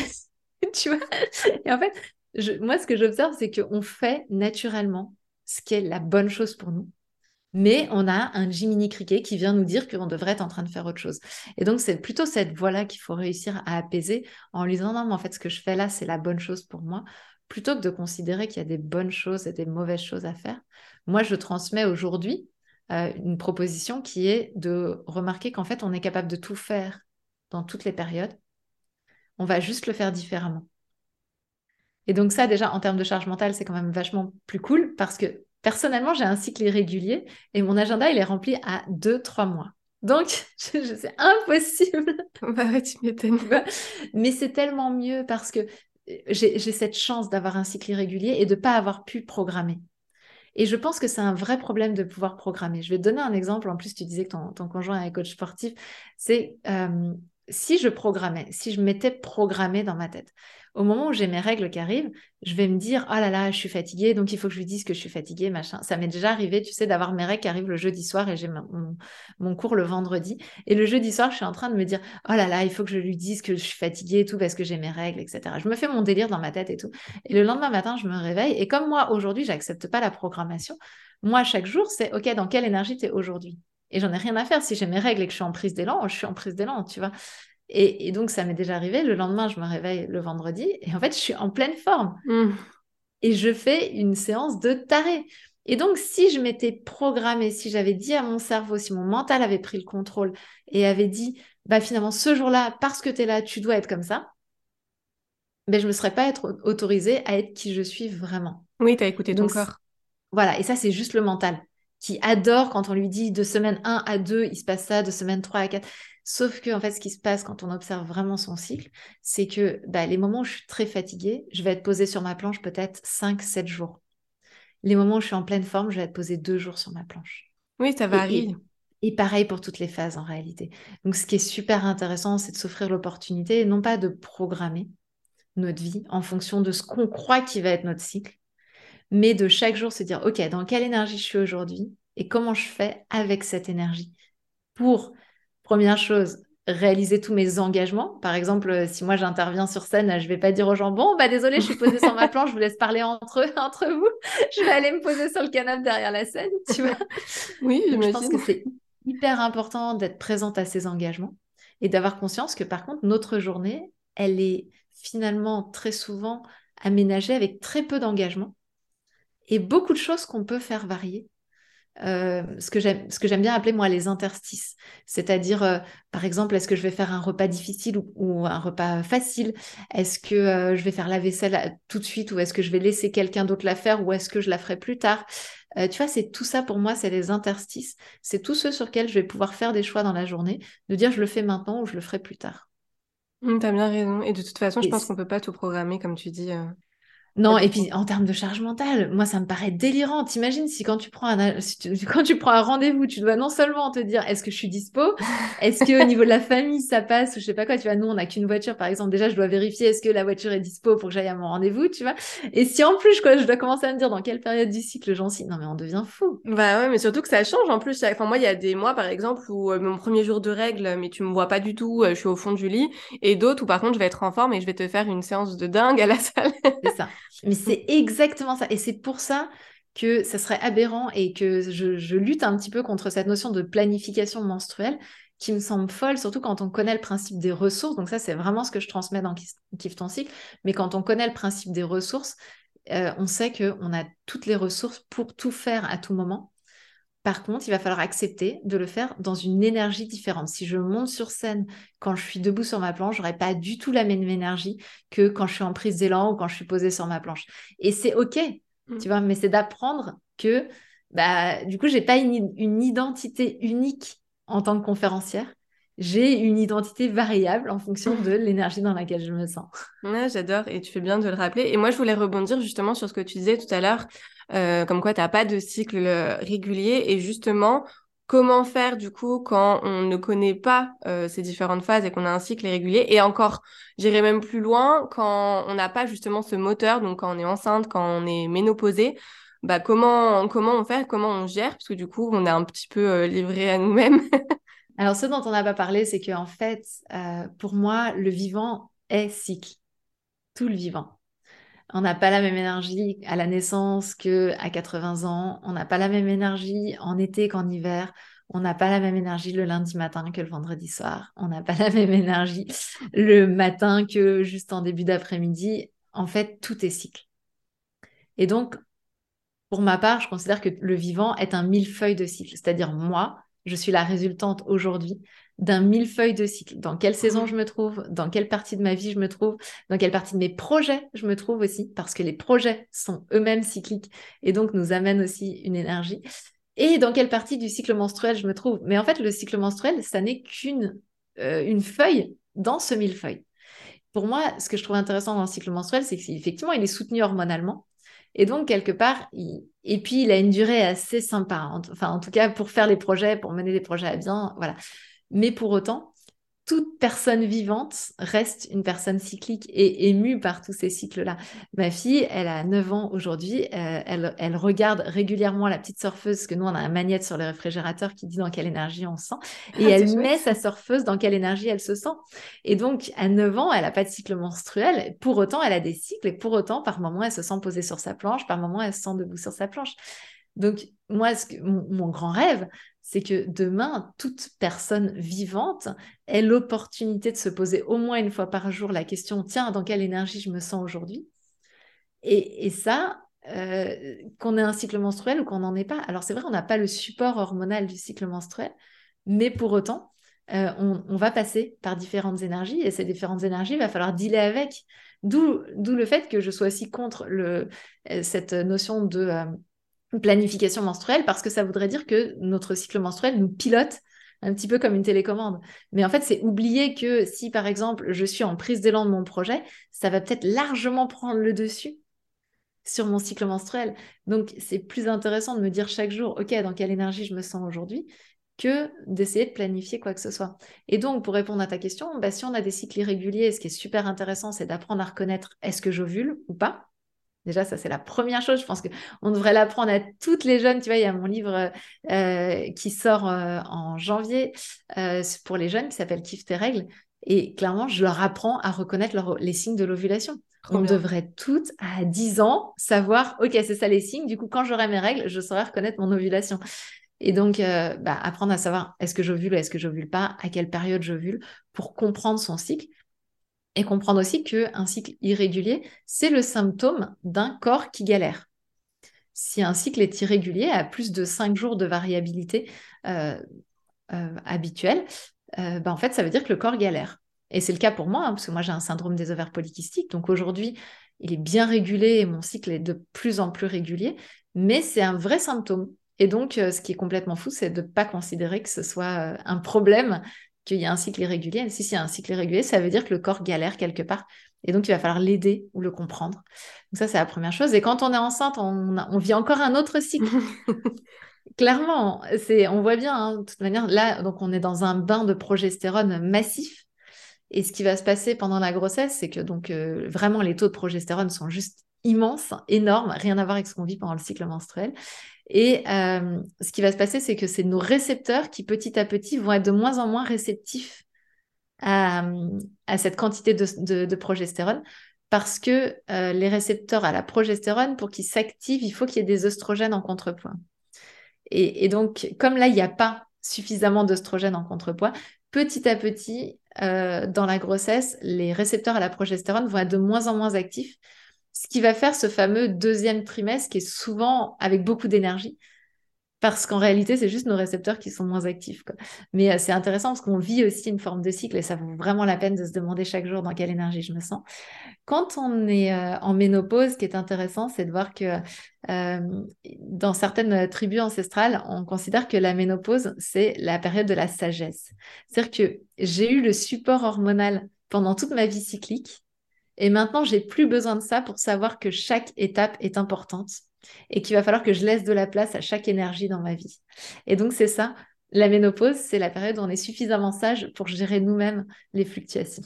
[SPEAKER 2] tu vois Et en fait, moi, ce que j'observe, c'est qu'on fait naturellement ce qui est la bonne chose pour nous mais on a un Jiminy Cricket qui vient nous dire qu'on devrait être en train de faire autre chose. Et donc, c'est plutôt cette voie-là qu'il faut réussir à apaiser en lui disant non, mais en fait, ce que je fais là, c'est la bonne chose pour moi, plutôt que de considérer qu'il y a des bonnes choses et des mauvaises choses à faire. Moi, je transmets aujourd'hui euh, une proposition qui est de remarquer qu'en fait, on est capable de tout faire dans toutes les périodes. On va juste le faire différemment. Et donc ça, déjà, en termes de charge mentale, c'est quand même vachement plus cool parce que Personnellement, j'ai un cycle irrégulier et mon agenda, il est rempli à 2-3 mois. Donc, c'est impossible.
[SPEAKER 1] Bah ouais, tu m'étonnes.
[SPEAKER 2] Mais c'est tellement mieux parce que euh, j'ai cette chance d'avoir un cycle irrégulier et de ne pas avoir pu programmer. Et je pense que c'est un vrai problème de pouvoir programmer. Je vais te donner un exemple. En plus, tu disais que ton, conjoint est coach sportif. C'est euh, si je programmais, si je m'étais programmé dans ma tête, au moment où j'ai mes règles qui arrivent, je vais me dire oh là là, je suis fatiguée, donc il faut que je lui dise que je suis fatiguée, machin. Ça m'est déjà arrivé, tu sais, d'avoir mes règles qui arrivent le jeudi soir et j'ai mon, cours le vendredi. Et le jeudi soir, je suis en train de me dire oh là là, il faut que je lui dise que je suis fatiguée et tout parce que j'ai mes règles, etc. Je me fais mon délire dans ma tête et tout. Et le lendemain matin, je me réveille et comme moi aujourd'hui, j'accepte pas la programmation. Moi, chaque jour, c'est ok, dans quelle énergie tu es aujourd'hui? Et j'en ai rien à faire. Si j'ai mes règles et que je suis en prise d'élan, je suis en prise d'élan, tu vois. Et, donc, ça m'est déjà arrivé. Le lendemain, je me réveille le vendredi et en fait, je suis en pleine forme. Mmh. Et je fais une séance de taré. Et donc, si je m'étais programmée, si j'avais dit à mon cerveau, si mon mental avait pris le contrôle et avait dit, bah finalement, ce jour-là, parce que tu es là, tu dois être comme ça, ben, je ne me serais pas être autorisée à être qui je suis vraiment.
[SPEAKER 1] Oui, tu as écouté ton corps.
[SPEAKER 2] Voilà, et ça, c'est juste le mental qui adore quand on lui dit de semaine 1 à 2, il se passe ça, de semaine 3 à 4. Sauf que, en fait, ce qui se passe quand on observe vraiment son cycle, c'est que bah, les moments où je suis très fatiguée, je vais être posée sur ma planche peut-être 5-7 jours. Les moments où je suis en pleine forme, je vais être posée 2 jours sur ma planche.
[SPEAKER 1] Oui, ça varie.
[SPEAKER 2] Et, et, pareil pour toutes les phases en réalité. Donc, ce qui est super intéressant, c'est de s'offrir l'opportunité, non pas de programmer notre vie en fonction de ce qu'on croit qui va être notre cycle, mais de chaque jour se dire, OK, dans quelle énergie je suis aujourd'hui et comment je fais avec cette énergie pour Première chose, réaliser tous mes engagements. Par exemple, euh, si moi j'interviens sur scène, je vais pas dire aux gens bon bah désolé, je suis posée sur ma planche, je vous laisse parler entre entre vous. Je vais aller me poser sur le canapé derrière la scène, tu vois.
[SPEAKER 1] Oui,
[SPEAKER 2] je pense que c'est hyper important d'être présente à ces engagements et d'avoir conscience que par contre notre journée, elle est finalement très souvent aménagée avec très peu d'engagement et beaucoup de choses qu'on peut faire varier euh, ce que j'aime bien appeler moi les interstices. C'est-à-dire, euh, par exemple, est-ce que je vais faire un repas difficile ou, un repas facile? Est-ce que euh, je vais faire la vaisselle tout de suite ou est-ce que je vais laisser quelqu'un d'autre la faire ou est-ce que je la ferai plus tard? Tu vois, c'est tout ça pour moi, c'est les interstices. C'est tout ce sur lesquels je vais pouvoir faire des choix dans la journée, de dire je le fais maintenant ou je le ferai plus tard.
[SPEAKER 1] Mmh, tu as bien raison. Et de toute façon, je pense qu'on peut pas tout programmer, comme tu dis.
[SPEAKER 2] Non, et puis en termes de charge mentale, moi ça me paraît délirant. T'imagines si quand tu prends un quand tu prends un rendez-vous, tu dois non seulement te dire est-ce que je suis dispo, est-ce que au niveau de la famille ça passe ou je sais pas quoi? Tu vois, nous on n'a qu'une voiture par exemple. Déjà je dois vérifier est-ce que la voiture est dispo pour que j'aille à mon rendez-vous, tu vois? Et si en plus quoi, je dois commencer à me dire dans quelle période du cycle j'en suis, non mais on devient fou.
[SPEAKER 1] Bah ouais, mais surtout que ça change en plus. Enfin moi il y a des mois par exemple où euh, mon premier jour de règle, mais tu me vois pas du tout, euh, je suis au fond du lit, et d'autres où par contre je vais être en forme et je vais te faire une séance de dingue à la salle.
[SPEAKER 2] C'est ça. Mais c'est exactement ça. Et c'est pour ça que ça serait aberrant et que je, lutte un petit peu contre cette notion de planification menstruelle qui me semble folle, surtout quand on connaît le principe des ressources. Donc ça, c'est vraiment ce que je transmets dans Kiffe ton cycle. Mais quand on connaît le principe des ressources, euh, on sait qu'on a toutes les ressources pour tout faire à tout moment. Par contre, il va falloir accepter de le faire dans une énergie différente. Si je monte sur scène quand je suis debout sur ma planche, j'aurai pas du tout la même énergie que quand je suis en prise d'élan ou quand je suis posée sur ma planche. Et c'est OK, mmh. tu vois, mais c'est d'apprendre que bah, du coup, j'ai pas une, identité unique en tant que conférencière j'ai une identité variable en fonction de l'énergie dans laquelle je me sens.
[SPEAKER 1] Ouais, j'adore et tu fais bien de le rappeler. Et moi, je voulais rebondir justement sur ce que tu disais tout à l'heure, euh, comme quoi tu n'as pas de cycle euh, régulier et justement, comment faire du coup quand on ne connaît pas euh, ces différentes phases et qu'on a un cycle irrégulier et encore, j'irai même plus loin, quand on n'a pas justement ce moteur, donc quand on est enceinte, quand on est ménopausée, bah comment, comment on fait, comment on gère, parce que du coup, on est un petit peu livré à nous-mêmes.
[SPEAKER 2] Alors, ce dont on n'a pas parlé, c'est qu'en fait, euh, pour moi, le vivant est cycle. Tout le vivant. On n'a pas la même énergie à la naissance que à 80 ans. On n'a pas la même énergie en été qu'en hiver. On n'a pas la même énergie le lundi matin que le vendredi soir. On n'a pas la même énergie le matin que juste en début d'après-midi. En fait, tout est cycle. Et donc, pour ma part, je considère que le vivant est un millefeuille de cycle. C'est-à-dire moi, je suis la résultante aujourd'hui d'un millefeuille de cycle. Dans quelle saison je me trouve, dans quelle partie de ma vie je me trouve, dans quelle partie de mes projets je me trouve aussi, parce que les projets sont eux-mêmes cycliques et donc nous amènent aussi une énergie. Et dans quelle partie du cycle menstruel je me trouve. Mais en fait, le cycle menstruel, ça n'est qu'une euh, une feuille dans ce millefeuille. Pour moi, ce que je trouve intéressant dans le cycle menstruel, c'est qu'effectivement, il est soutenu hormonalement. Et donc, quelque part, et puis il a une durée assez sympa. Enfin, en tout cas, pour faire les projets, pour mener les projets à bien, voilà. Mais pour autant, toute personne vivante reste une personne cyclique et émue par tous ces cycles-là. Ma fille, elle a 9 ans aujourd'hui, euh, elle, regarde régulièrement la petite surfeuse, que nous, on a un magnète sur le réfrigérateur qui dit dans quelle énergie on se sent, et elle met sa surfeuse dans quelle énergie elle se sent. Et donc, à 9 ans, elle n'a pas de cycle menstruel, pour autant, elle a des cycles, et pour autant, par moment, elle se sent posée sur sa planche, par moment, elle se sent debout sur sa planche. Donc, moi, ce que, mon, grand rêve, c'est que demain, toute personne vivante ait l'opportunité de se poser au moins une fois par jour la question, tiens, dans quelle énergie je me sens aujourd'hui? Et, ça, euh, qu'on ait un cycle menstruel ou qu'on n'en ait pas. Alors c'est vrai, on n'a pas le support hormonal du cycle menstruel, mais pour autant, euh, on, va passer par différentes énergies et ces différentes énergies, il va falloir dealer avec. D'où le fait que je sois aussi contre euh, cette notion de planification menstruelle parce que ça voudrait dire que notre cycle menstruel nous pilote un petit peu comme une télécommande. Mais en fait, c'est oublier que si, par exemple, je suis en prise d'élan de mon projet, ça va peut-être largement prendre le dessus sur mon cycle menstruel. Donc, c'est plus intéressant de me dire chaque jour, OK, dans quelle énergie je me sens aujourd'hui, que d'essayer de planifier quoi que ce soit. Et donc, pour répondre à ta question, bah, si on a des cycles irréguliers, ce qui est super intéressant, c'est d'apprendre à reconnaître est-ce que j'ovule ou pas. Déjà, ça, c'est la première chose. Je pense qu'on devrait l'apprendre à toutes les jeunes. Tu vois, il y a mon livre euh, qui sort euh, en janvier euh, pour les jeunes qui s'appelle Kiffe tes règles. Et clairement, je leur apprends à reconnaître les signes de l'ovulation. On devrait toutes, à 10 ans, savoir, OK, c'est ça les signes. Du coup, quand j'aurai mes règles, je saurai reconnaître mon ovulation. Et donc, bah, apprendre à savoir est-ce que j'ovule ou est-ce que j'ovule pas, à quelle période j'ovule, pour comprendre son cycle et comprendre aussi qu'un cycle irrégulier, c'est le symptôme d'un corps qui galère. Si un cycle est irrégulier, à plus de 5 jours de variabilité euh, euh, habituelle, euh, ben, en fait, ça veut dire que le corps galère. Et c'est le cas pour moi, hein, parce que moi j'ai un syndrome des ovaires polykystiques. Donc aujourd'hui, il est bien régulé et mon cycle est de plus en plus régulier, mais c'est un vrai symptôme. Et donc, ce qui est complètement fou, c'est de ne pas considérer que ce soit un problème qu'il y a un cycle irrégulier. Si c'est un cycle irrégulier, ça veut dire que le corps galère quelque part. Et donc, il va falloir l'aider ou le comprendre. Donc ça, c'est la première chose. Et quand on est enceinte, on, vit encore un autre cycle. Clairement, c'est, on voit bien, hein, de toute manière, là, donc on est dans un bain de progestérone massif. Et ce qui va se passer pendant la grossesse, c'est que donc euh, vraiment les taux de progestérone sont juste immenses, énormes, rien à voir avec ce qu'on vit pendant le cycle menstruel. Et euh, ce qui va se passer, c'est que c'est nos récepteurs qui petit à petit vont être de moins en moins réceptifs à, cette quantité de, progestérone parce que euh, les récepteurs à la progestérone, pour qu'ils s'activent, il faut qu'il y ait des oestrogènes en contrepoint. Et, donc, comme là, il n'y a pas suffisamment d'oestrogènes en contrepoids, petit à petit, euh, dans la grossesse, les récepteurs à la progestérone vont être de moins en moins actifs, ce qui va faire ce fameux deuxième trimestre qui est souvent avec beaucoup d'énergie, parce qu'en réalité, c'est juste nos récepteurs qui sont moins actifs. Mais euh, c'est intéressant parce qu'on vit aussi une forme de cycle et ça vaut vraiment la peine de se demander chaque jour dans quelle énergie je me sens. Quand on est euh, en ménopause, ce qui est intéressant, c'est de voir que euh, dans certaines tribus ancestrales, on considère que la ménopause, c'est la période de la sagesse. C'est-à-dire que j'ai eu le support hormonal pendant toute ma vie cyclique et maintenant, j'ai plus besoin de ça pour savoir que chaque étape est importante et qu'il va falloir que je laisse de la place à chaque énergie dans ma vie. Et donc, c'est ça. La ménopause, c'est la période où on est suffisamment sage pour gérer nous-mêmes les fluctuations.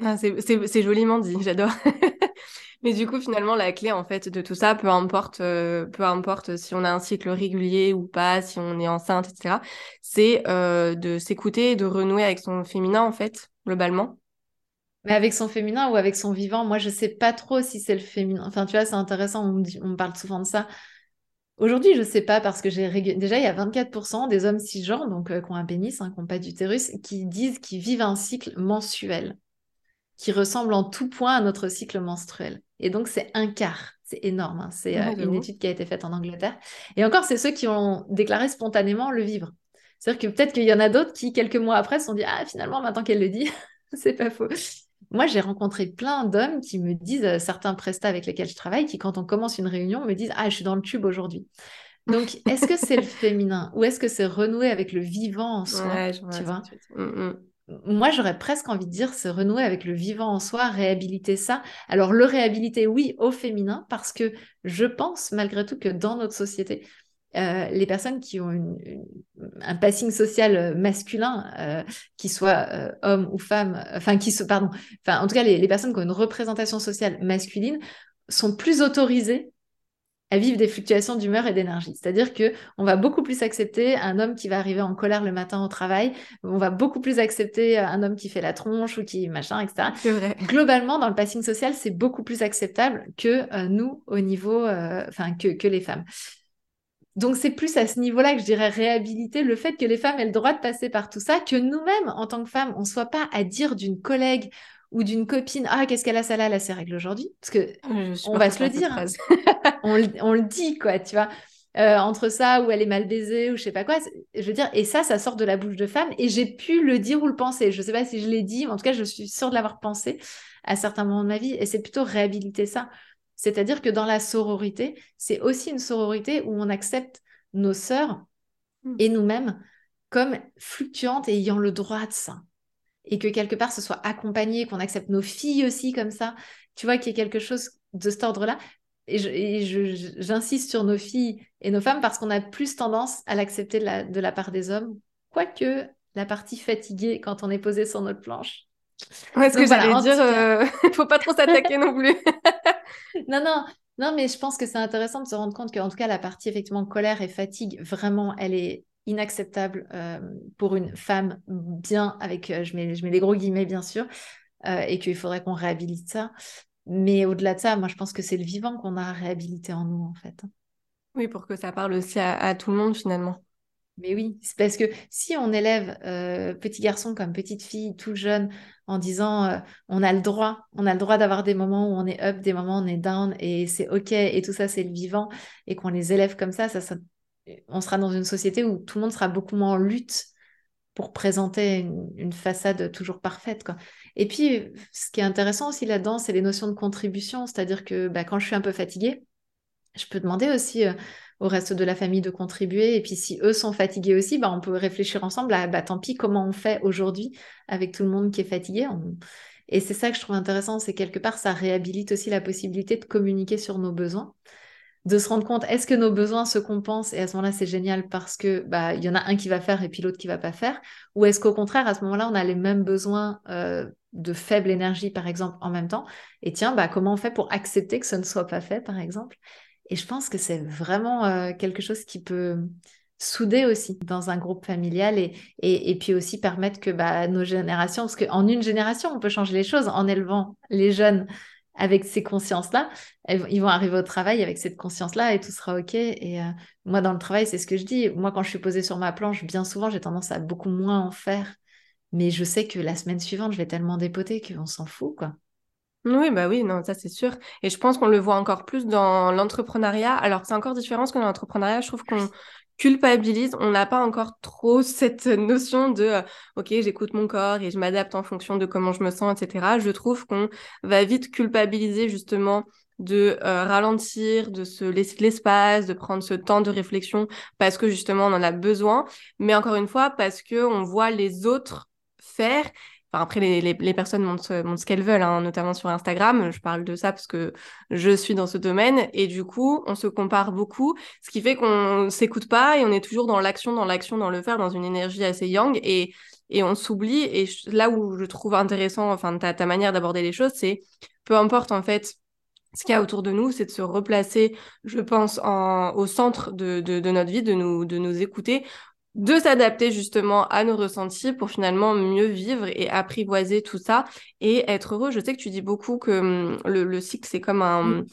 [SPEAKER 1] Ah, c'est joliment dit, j'adore. Mais du coup, finalement, la clé en fait de tout ça, peu importe, euh, peu importe si on a un cycle régulier ou pas, si on est enceinte, etc., c'est euh, de s'écouter de renouer avec son féminin en fait, globalement.
[SPEAKER 2] Mais avec son féminin ou avec son vivant, moi, je sais pas trop si c'est le féminin. Enfin, tu vois, c'est intéressant, on me, parle souvent de ça. Aujourd'hui, je sais pas parce que j'ai déjà, il y a 24% des hommes cisgenres, donc euh, qui ont un pénis, hein, qui n'ont pas d'utérus, qui disent qu'ils vivent un cycle mensuel qui ressemble en tout point à notre cycle menstruel. Et donc, c'est un quart. C'est énorme. Hein. C'est euh, une étude qui a été faite en Angleterre. Et encore, c'est ceux qui ont déclaré spontanément le vivre. C'est-à-dire que peut-être qu'il y en a d'autres qui, quelques mois après, se sont dit Ah, finalement, maintenant qu'elle le dit, c'est pas faux. Moi, j'ai rencontré plein d'hommes qui me disent, euh, certains prestats avec lesquels je travaille, qui, quand on commence une réunion, me disent Ah, je suis dans le tube aujourd'hui. Donc, est-ce que c'est le féminin ou est-ce que c'est renouer avec le vivant en soi Tu vois? mm, mm. Moi, j'aurais presque envie de dire se renouer avec le vivant en soi, réhabiliter ça. Alors, le réhabiliter, oui, au féminin, parce que je pense malgré tout que dans notre société, euh, les personnes qui ont un passing social euh, masculin, euh, qui soit homme ou femme, enfin qui se, pardon, enfin en tout cas les, personnes qui ont une représentation sociale masculine sont plus autorisées à vivre des fluctuations d'humeur et d'énergie. C'est-à-dire que on va beaucoup plus accepter un homme qui va arriver en colère le matin au travail, on va beaucoup plus accepter un homme qui fait la tronche ou qui machin, etc.
[SPEAKER 1] Vrai.
[SPEAKER 2] Globalement, dans le passing social, c'est beaucoup plus acceptable que nous au niveau, enfin que, que les femmes. Donc c'est plus à ce niveau-là que je dirais réhabiliter le fait que les femmes aient le droit de passer par tout ça, que nous-mêmes, en tant que femmes, on ne soit pas à dire d'une collègue ou d'une copine ah qu'est-ce qu'elle a ça là elle a ses règles aujourd'hui parce que on va se le dire. hein. on, le dit quoi tu vois. Euh, entre ça ou elle est mal baisée ou je sais pas quoi je veux dire et ça ça sort de la bouche de femme et j'ai pu le dire ou le penser. Je sais pas si je l'ai dit mais en tout cas je suis sûre de l'avoir pensé à certains moments de ma vie et c'est plutôt réhabiliter ça c'est-à-dire que dans la sororité, c'est aussi une sororité où on accepte nos sœurs hmm. et nous-mêmes comme fluctuantes et ayant le droit de ça. Et que quelque part, ce soit accompagné, qu'on accepte nos filles aussi comme ça. Tu vois, qu'il y ait quelque chose de cet ordre-là. Et j'insiste sur nos filles et nos femmes parce qu'on a plus tendance à l'accepter de la, part des hommes. Quoique la partie fatiguée quand on est posé sur notre planche.
[SPEAKER 1] Ouais, ce que j'allais dire, il euh, ne faut pas trop s'attaquer non plus.
[SPEAKER 2] non, non, non, mais je pense que c'est intéressant de se rendre compte qu'en tout cas, la partie effectivement colère et fatigue, vraiment, elle est inacceptable euh, pour une femme bien, avec, euh, je, mets, je mets les gros guillemets bien sûr, euh, et qu'il faudrait qu'on réhabilite ça. Mais au-delà de ça, moi, je pense que c'est le vivant qu'on a à réhabiliter en nous, en fait.
[SPEAKER 1] Oui, pour que ça parle aussi à tout le monde finalement.
[SPEAKER 2] Mais oui, c'est parce que si on élève euh, petit garçon comme petite fille tout jeune en disant euh, on a le droit, on a le droit d'avoir des moments où on est up, des moments où on est down et c'est ok et tout ça c'est le vivant et qu'on les élève comme ça, on sera dans une société où tout le monde sera beaucoup moins en lutte pour présenter une, façade toujours parfaite. Et puis, ce qui est intéressant aussi là-dedans, c'est les notions de contribution, c'est-à-dire que bah, quand je suis un peu fatiguée, je peux demander aussi euh, au reste de la famille de contribuer. Et puis si eux sont fatigués aussi, bah, on peut réfléchir ensemble à bah, tant pis comment on fait aujourd'hui avec tout le monde qui est fatigué. Et c'est ça que je trouve intéressant, c'est quelque part ça réhabilite aussi la possibilité de communiquer sur nos besoins, de se rendre compte est-ce que nos besoins se compensent et à ce moment-là c'est génial parce que bah il y en a un qui va faire et puis l'autre qui va pas faire, ou est-ce qu'au contraire à ce moment-là on a les mêmes besoins euh, de faible énergie par exemple en même temps? Et tiens bah comment on fait pour accepter que ce ne soit pas fait par exemple? Et je pense que c'est vraiment euh, quelque chose qui peut souder aussi dans un groupe familial et, puis aussi permettre que bah, nos générations, parce qu'en une génération, on peut changer les choses en élevant les jeunes avec ces consciences-là, ils vont arriver au travail avec cette conscience-là et tout sera OK. Et euh, moi, dans le travail, c'est ce que je dis. Moi, quand je suis posée sur ma planche, bien souvent, j'ai tendance à beaucoup moins en faire. Mais je sais que la semaine suivante, je vais tellement dépoter qu'on s'en fout, quoi.
[SPEAKER 1] Oui, bah oui, non, ça c'est sûr. Et je pense qu'on le voit encore plus dans l'entrepreneuriat. Alors c'est encore différent parce que dans l'entrepreneuriat, je trouve qu'on culpabilise. On n'a pas encore trop cette notion de euh, OK, j'écoute mon corps et je m'adapte en fonction de comment je me sens, etc. Je trouve qu'on va vite culpabiliser justement de euh, ralentir, de se laisser l'espace, de prendre ce temps de réflexion parce que justement on en a besoin. Mais encore une fois, parce que on voit les autres faire Enfin, après, les, les, personnes montrent, ce qu'elles veulent, hein, notamment sur Instagram. Je parle de ça parce que je suis dans ce domaine. Et du coup, on se compare beaucoup, ce qui fait qu'on s'écoute pas et on est toujours dans l'action, dans l'action, dans le faire, dans une énergie assez yang. Et, et on s'oublie. Et là où je trouve intéressant, enfin, ta, ta manière d'aborder les choses, c'est peu importe, en fait, ce qu'il y a autour de nous, c'est de se replacer, je pense, en, au centre de, de, de, notre vie, de nous, de nous écouter de s'adapter justement à nos ressentis pour finalement mieux vivre et apprivoiser tout ça et être heureux. Je sais que tu dis beaucoup que hum, le, cycle, c'est comme un,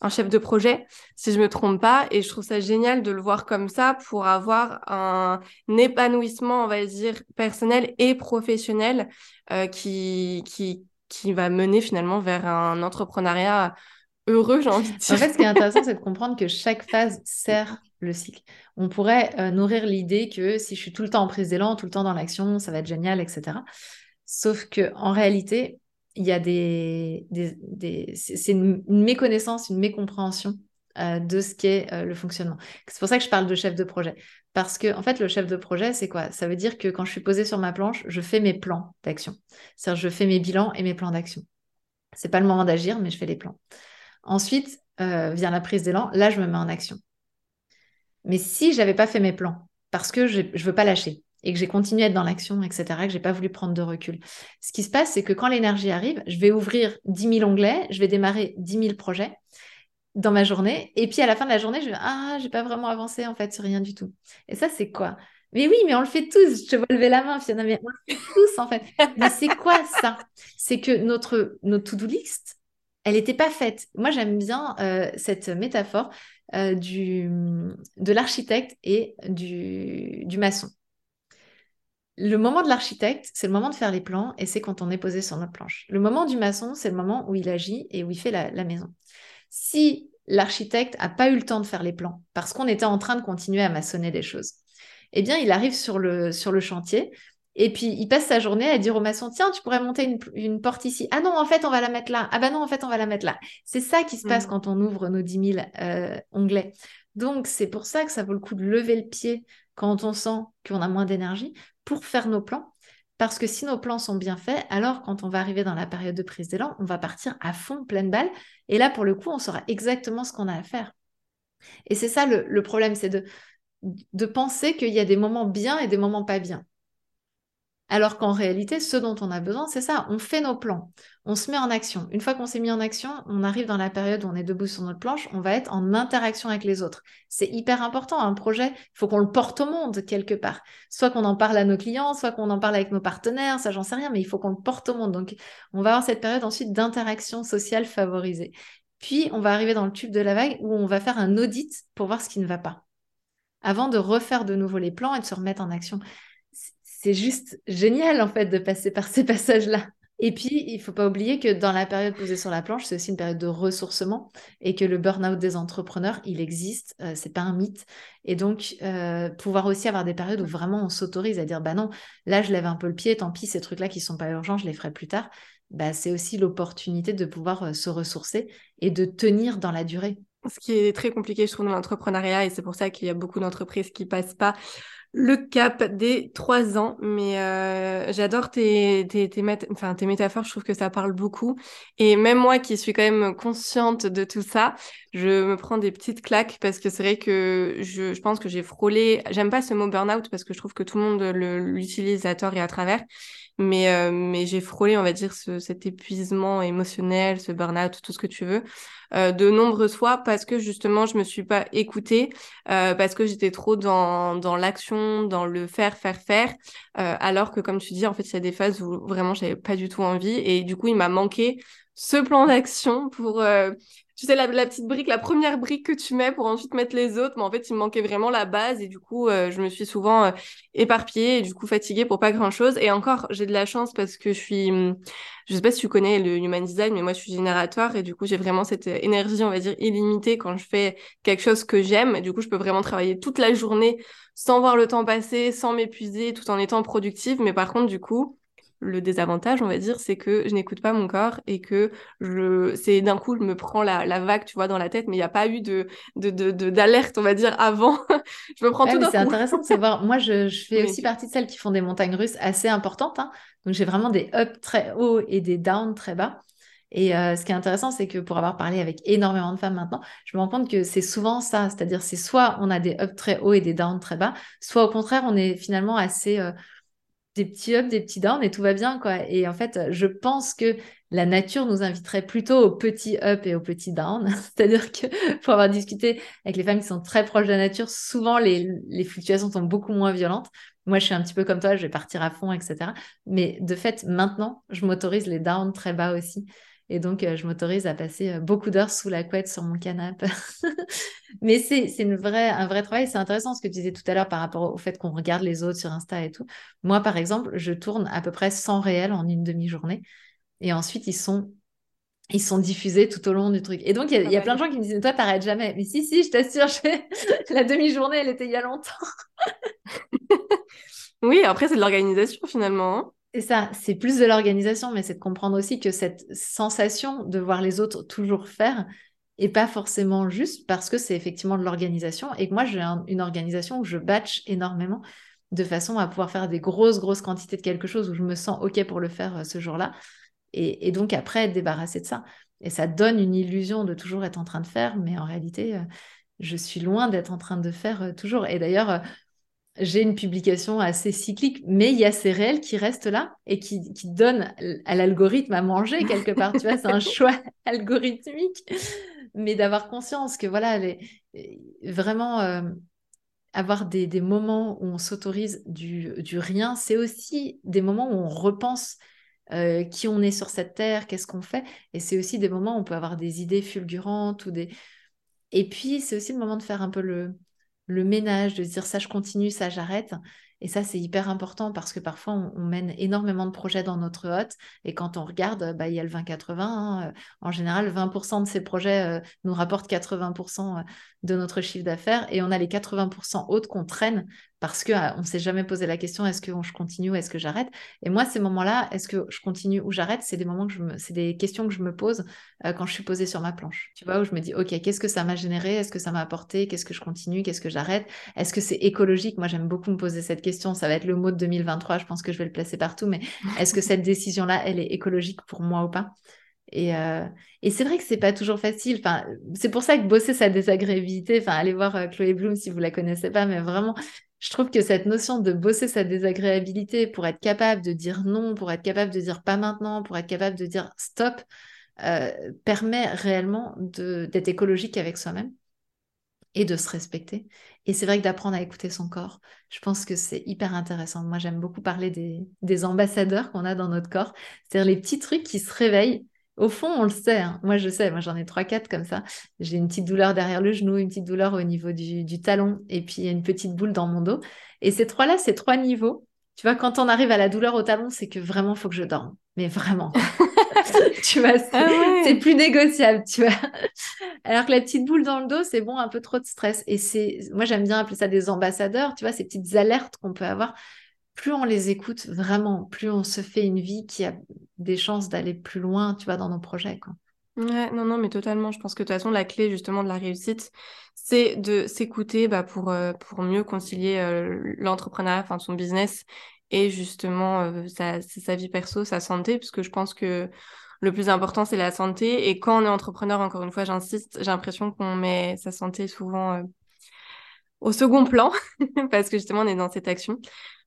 [SPEAKER 1] un, chef de projet, si je me trompe pas, et je trouve ça génial de le voir comme ça pour avoir un, épanouissement, on va dire, personnel et professionnel euh, qui, qui, qui va mener finalement vers un entrepreneuriat heureux, j'ai envie de dire.
[SPEAKER 2] En fait, ce qui est intéressant, c'est de comprendre que chaque phase sert le cycle. On pourrait euh, nourrir l'idée que si je suis tout le temps en prise d'élan, tout le temps dans l'action, ça va être génial, etc. Sauf que en réalité, il y a des, des, c'est une, méconnaissance, une mécompréhension euh, de ce qu'est euh, le fonctionnement. C'est pour ça que je parle de chef de projet. Parce que, en fait, le chef de projet, c'est quoi? Ça veut dire que quand je suis posée sur ma planche, je fais mes plans d'action. C'est-à-dire, je fais mes bilans et mes plans d'action. C'est pas le moment d'agir, mais je fais les plans. Ensuite, vient la prise d'élan. Là, je me mets en action. Mais si j'avais pas fait mes plans, parce que je ne veux pas lâcher et que j'ai continué à être dans l'action, etc., que j'ai pas voulu prendre de recul, ce qui se passe, c'est que quand l'énergie arrive, je vais ouvrir 10 000 onglets, je vais démarrer 10 000 projets dans ma journée, et puis à la fin de la journée, je vais ah, j'ai pas vraiment avancé en fait sur rien du tout. Et ça, c'est quoi? Mais oui, mais on le fait tous. Je te vois lever la main, Fiona, mais on le fait tous en fait. Mais c'est quoi ça? C'est que notre, notre to-do list, elle n'était pas faite. Moi, j'aime bien euh, cette métaphore euh, du, de l'architecte et du, du maçon. Le moment de l'architecte, c'est le moment de faire les plans et c'est quand on est posé sur notre planche. Le moment du maçon, c'est le moment où il agit et où il fait la, maison. Si l'architecte n'a pas eu le temps de faire les plans parce qu'on était en train de continuer à maçonner des choses, eh bien, il arrive sur le chantier et puis, il passe sa journée à dire au maçon, tiens, tu pourrais monter une, porte ici. Ah non, en fait, on va la mettre là. Ah bah non, en fait, on va la mettre là. C'est ça qui se passe mmh. quand on ouvre nos 10 000 euh, onglets. Donc, c'est pour ça que ça vaut le coup de lever le pied quand on sent qu'on a moins d'énergie pour faire nos plans. Parce que si nos plans sont bien faits, alors quand on va arriver dans la période de prise d'élan, on va partir à fond, pleine balle. Et là, pour le coup, on saura exactement ce qu'on a à faire. Et c'est ça le, le problème, c'est de, de penser qu'il y a des moments bien et des moments pas bien. Alors qu'en réalité, ce dont on a besoin, c'est ça. On fait nos plans, on se met en action. Une fois qu'on s'est mis en action, on arrive dans la période où on est debout sur notre planche, on va être en interaction avec les autres. C'est hyper important. Un projet, il faut qu'on le porte au monde quelque part. Soit qu'on en parle à nos clients, soit qu'on en parle avec nos partenaires, ça j'en sais rien, mais il faut qu'on le porte au monde. Donc, on va avoir cette période ensuite d'interaction sociale favorisée. Puis, on va arriver dans le tube de la vague où on va faire un audit pour voir ce qui ne va pas avant de refaire de nouveau les plans et de se remettre en action c'est juste génial en fait de passer par ces passages-là. Et puis, il faut pas oublier que dans la période posée sur la planche, c'est aussi une période de ressourcement et que le burn-out des entrepreneurs, il existe, euh, c'est pas un mythe. Et donc, euh, pouvoir aussi avoir des périodes où vraiment on s'autorise à dire, bah non, là, je lève un peu le pied, tant pis, ces trucs-là qui sont pas urgents, je les ferai plus tard. Bah, c'est aussi l'opportunité de pouvoir euh, se ressourcer et de tenir dans la durée.
[SPEAKER 1] Ce qui est très compliqué, je trouve, dans l'entrepreneuriat, et c'est pour ça qu'il y a beaucoup d'entreprises qui passent pas le cap des trois ans. Mais euh, j'adore tes, tes, tes, métaphores, je trouve que ça parle beaucoup. Et même moi qui suis quand même consciente de tout ça, je me prends des petites claques parce que c'est vrai que je, je pense que j'ai frôlé, j'aime pas ce mot burn-out parce que je trouve que tout le monde l'utilise à tort et à travers. Mais, euh, mais j'ai frôlé, on va dire, ce, cet épuisement émotionnel, ce burn-out, tout ce que tu veux. Euh, de nombreuses fois parce que justement je me suis pas écoutée, euh, parce que j'étais trop dans, dans l'action, dans le faire, faire, faire, alors que comme tu dis, en fait, il y a des phases où vraiment j'avais pas du tout envie et du coup il m'a manqué ce plan d'action pour, tu sais, la, petite brique, la première brique que tu mets pour ensuite mettre les autres. Mais en fait, il me manquait vraiment la base et du coup, euh, je me suis souvent euh, éparpillée et du coup fatiguée pour pas grand chose. Et encore, j'ai de la chance parce que je suis, hum, je sais pas si tu connais le human design, mais moi, je suis générateur et du coup, j'ai vraiment cette énergie, on va dire, illimitée quand je fais quelque chose que j'aime. Du coup, je peux vraiment travailler toute la journée sans voir le temps passer, sans m'épuiser, tout en étant productive. Mais par contre, du coup, le désavantage, on va dire, c'est que je n'écoute pas mon corps et que je, c'est d'un coup, je me prends la, vague, tu vois, dans la tête, mais il n'y a pas eu de, d'alerte, on va dire, avant. je me prends tout
[SPEAKER 2] C'est intéressant de savoir. Moi, je, fais aussi partie de celles qui font des montagnes russes assez importantes. Hein. Donc, j'ai vraiment des ups très hauts et des downs très bas. Et euh, ce qui est intéressant, c'est que pour avoir parlé avec énormément de femmes maintenant, je me rends compte que c'est souvent ça. C'est-à-dire, c'est soit on a des ups très hauts et des downs très bas, soit au contraire, on est finalement assez. Euh, des petits ups, des petits downs et tout va bien, quoi. Et en fait, je pense que la nature nous inviterait plutôt aux petits up et aux petits down. C'est-à-dire que pour avoir discuté avec les femmes qui sont très proches de la nature, souvent les, les fluctuations sont beaucoup moins violentes. Moi, je suis un petit peu comme toi, je vais partir à fond, etc. Mais de fait, maintenant, je m'autorise les downs très bas aussi. Et donc, euh, je m'autorise à passer euh, beaucoup d'heures sous la couette sur mon canapé. Mais c'est un vrai travail. C'est intéressant ce que tu disais tout à l'heure par rapport au fait qu'on regarde les autres sur Insta et tout. Moi, par exemple, je tourne à peu près 100 réels en une demi-journée. Et ensuite, ils sont, ils sont diffusés tout au long du truc. Et donc, il y, a, plein de gens qui me disent, toi, t'arrêtes jamais. Mais si, si, je t'assure, la demi-journée, elle était il y a longtemps.
[SPEAKER 1] oui, après, c'est de l'organisation finalement.
[SPEAKER 2] C'est ça, c'est plus de l'organisation, mais c'est de comprendre aussi que cette sensation de voir les autres toujours faire est pas forcément juste parce que c'est effectivement de l'organisation et que moi j'ai une organisation où je batch énormément de façon à pouvoir faire des grosses, grosses quantités de quelque chose où je me sens OK pour le faire euh, ce jour-là et, donc après être débarrassé de ça. Et ça donne une illusion de toujours être en train de faire, mais en réalité, euh, je suis loin d'être en train de faire euh, toujours. Et d'ailleurs, j'ai une publication assez cyclique, mais il y a ces réels qui restent là et qui, qui donnent à l'algorithme à manger quelque part. tu vois, c'est un choix algorithmique, mais d'avoir conscience que voilà, les, vraiment euh, avoir des, des, moments où on s'autorise du, du, rien, c'est aussi des moments où on repense euh, qui on est sur cette terre, qu'est-ce qu'on fait, et c'est aussi des moments où on peut avoir des idées fulgurantes ou des. Et puis, c'est aussi le moment de faire un peu le, le ménage, de dire ça je continue, ça j'arrête. Et ça, c'est hyper important parce que parfois, on, mène énormément de projets dans notre hôte. Et quand on regarde, bah, il y a le 20-80. Hein, euh, en général, 20% de ces projets euh, nous rapportent 80% de notre chiffre d'affaires. Et on a les 80% autres qu'on traîne parce qu'on euh, ne s'est jamais posé la question est-ce que je continue ou est-ce que j'arrête? Et moi, ces moments-là, est-ce que je continue ou j'arrête? C'est des moments que c'est des questions que je me pose euh, quand je suis posée sur ma planche. Tu vois, où je me dis ok, qu'est-ce que ça m'a généré? Est-ce que ça m'a apporté? Qu'est-ce que je continue? Qu'est-ce que j'arrête? Est-ce que c'est écologique? Moi, j'aime beaucoup me poser cette question. Ça va être le mot de 2023. Je pense que je vais le placer partout. Mais est-ce que cette décision-là, elle est écologique pour moi ou pas? Et, euh, et c'est vrai que c'est pas toujours facile. Enfin, c'est pour ça que bosser sa désagréabilité, enfin, allez voir Chloé Bloom si vous la connaissez pas, mais vraiment, je trouve que cette notion de bosser sa désagréabilité pour être capable de dire non, pour être capable de dire pas maintenant, pour être capable de dire stop, euh, permet réellement d'être écologique avec soi-même et de se respecter. Et c'est vrai que d'apprendre à écouter son corps, je pense que c'est hyper intéressant. Moi, j'aime beaucoup parler des, des ambassadeurs qu'on a dans notre corps, c'est-à-dire les petits trucs qui se réveillent au fond, on le sait. Hein. Moi, je sais. Moi, j'en ai trois, quatre comme ça. J'ai une petite douleur derrière le genou, une petite douleur au niveau du, talon, et puis une petite boule dans mon dos. Et ces trois-là, ces trois niveaux. Tu vois, quand on arrive à la douleur au talon, c'est que vraiment, il faut que je dorme. Mais vraiment. tu vois, ah c'est plus négociable, tu vois. Alors que la petite boule dans le dos, c'est bon, un peu trop de stress. Et c'est, moi, j'aime bien appeler ça des ambassadeurs, tu vois, ces petites alertes qu'on peut avoir plus on les écoute vraiment, plus on se fait une vie qui a des chances d'aller plus loin, tu vois, dans nos projets.
[SPEAKER 1] Ouais, non, non, mais totalement. Je pense que de toute façon, la clé justement de la réussite, c'est de s'écouter bah, pour, euh, pour mieux concilier euh, l'entrepreneuriat, enfin son business et justement euh, sa, sa vie perso, sa santé, puisque je pense que le plus important, c'est la santé. Et quand on est entrepreneur, encore une fois, j'insiste, j'ai l'impression qu'on met sa santé souvent au second plan parce que justement on est dans cette action.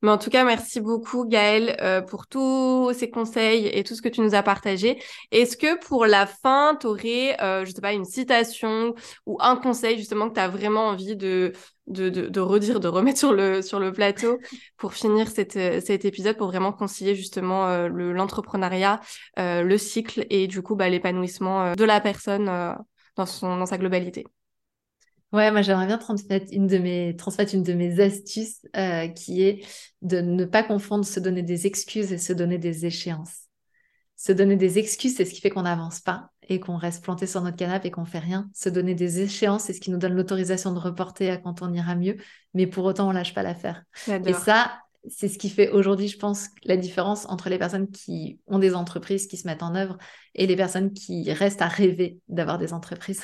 [SPEAKER 1] Mais en tout cas, merci beaucoup Gaëlle euh, pour tous ces conseils et tout ce que tu nous as partagé. Est-ce que pour la fin, tu aurais, euh, je sais pas, une citation ou un conseil justement que tu as vraiment envie de, de, de, redire, de remettre sur le, sur le plateau pour finir cette, cet épisode, pour vraiment concilier justement euh, l'entrepreneuriat, euh, le cycle et du coup bah, l'épanouissement de la personne dans, son, dans sa globalité?
[SPEAKER 2] Ouais, moi j'aimerais bien transmettre une de mes, transmettre une de mes astuces euh, qui est de ne pas confondre se donner des excuses et se donner des échéances. Se donner des excuses, c'est ce qui fait qu'on n'avance pas et qu'on reste planté sur notre canapé et qu'on fait rien. Se donner des échéances, c'est ce qui nous donne l'autorisation de reporter à quand on ira mieux, mais pour autant on lâche pas l'affaire. Et ça, c'est ce qui fait aujourd'hui, je pense, la différence entre les personnes qui ont des entreprises qui se mettent en œuvre et les personnes qui restent à rêver d'avoir des entreprises.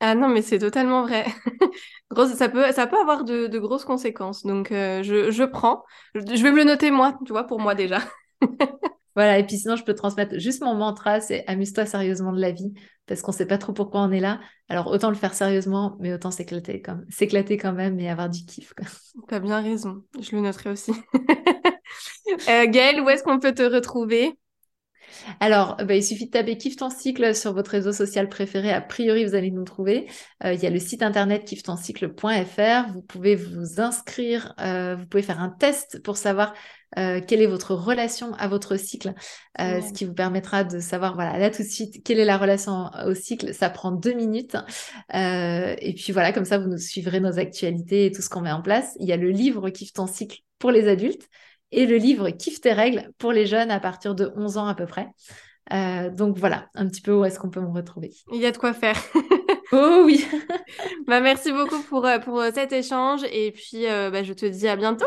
[SPEAKER 1] Ah non, mais c'est totalement vrai. Grosse, ça peut, ça peut avoir de, de grosses conséquences. Donc, euh, je, je prends. Je, vais me le noter moi, tu vois, pour moi déjà.
[SPEAKER 2] voilà, et puis sinon, je peux transmettre juste mon mantra, c'est amuse-toi sérieusement de la vie, parce qu'on ne sait pas trop pourquoi on est là. Alors, autant le faire sérieusement, mais autant s'éclater quand, s'éclater quand même et avoir du kiff.
[SPEAKER 1] Tu as bien raison, je le noterai aussi. euh, Gaëlle, où est-ce qu'on peut te retrouver?
[SPEAKER 2] Alors, bah, il suffit de taper Kiffe ton cycle sur votre réseau social préféré. A priori, vous allez nous trouver. Euh, il y a le site internet kiffetoncycle.fr. Vous pouvez vous inscrire, euh, vous pouvez faire un test pour savoir euh, quelle est votre relation à votre cycle, ce qui vous permettra de savoir, voilà, là tout de suite, quelle est la relation au cycle. Ça prend deux minutes. et puis voilà, comme ça, vous nous suivrez nos actualités et tout ce qu'on met en place. Il y a le livre Kiffe ton cycle pour les adultes et le livre Kiffe tes règles pour les jeunes à partir de 11 ans à peu près. Euh, donc voilà, un petit peu où est-ce qu'on peut me retrouver.
[SPEAKER 1] Il y a de quoi faire.
[SPEAKER 2] oh oui.
[SPEAKER 1] bah, merci beaucoup pour, euh, pour cet échange et puis euh, bah, je te dis à bientôt.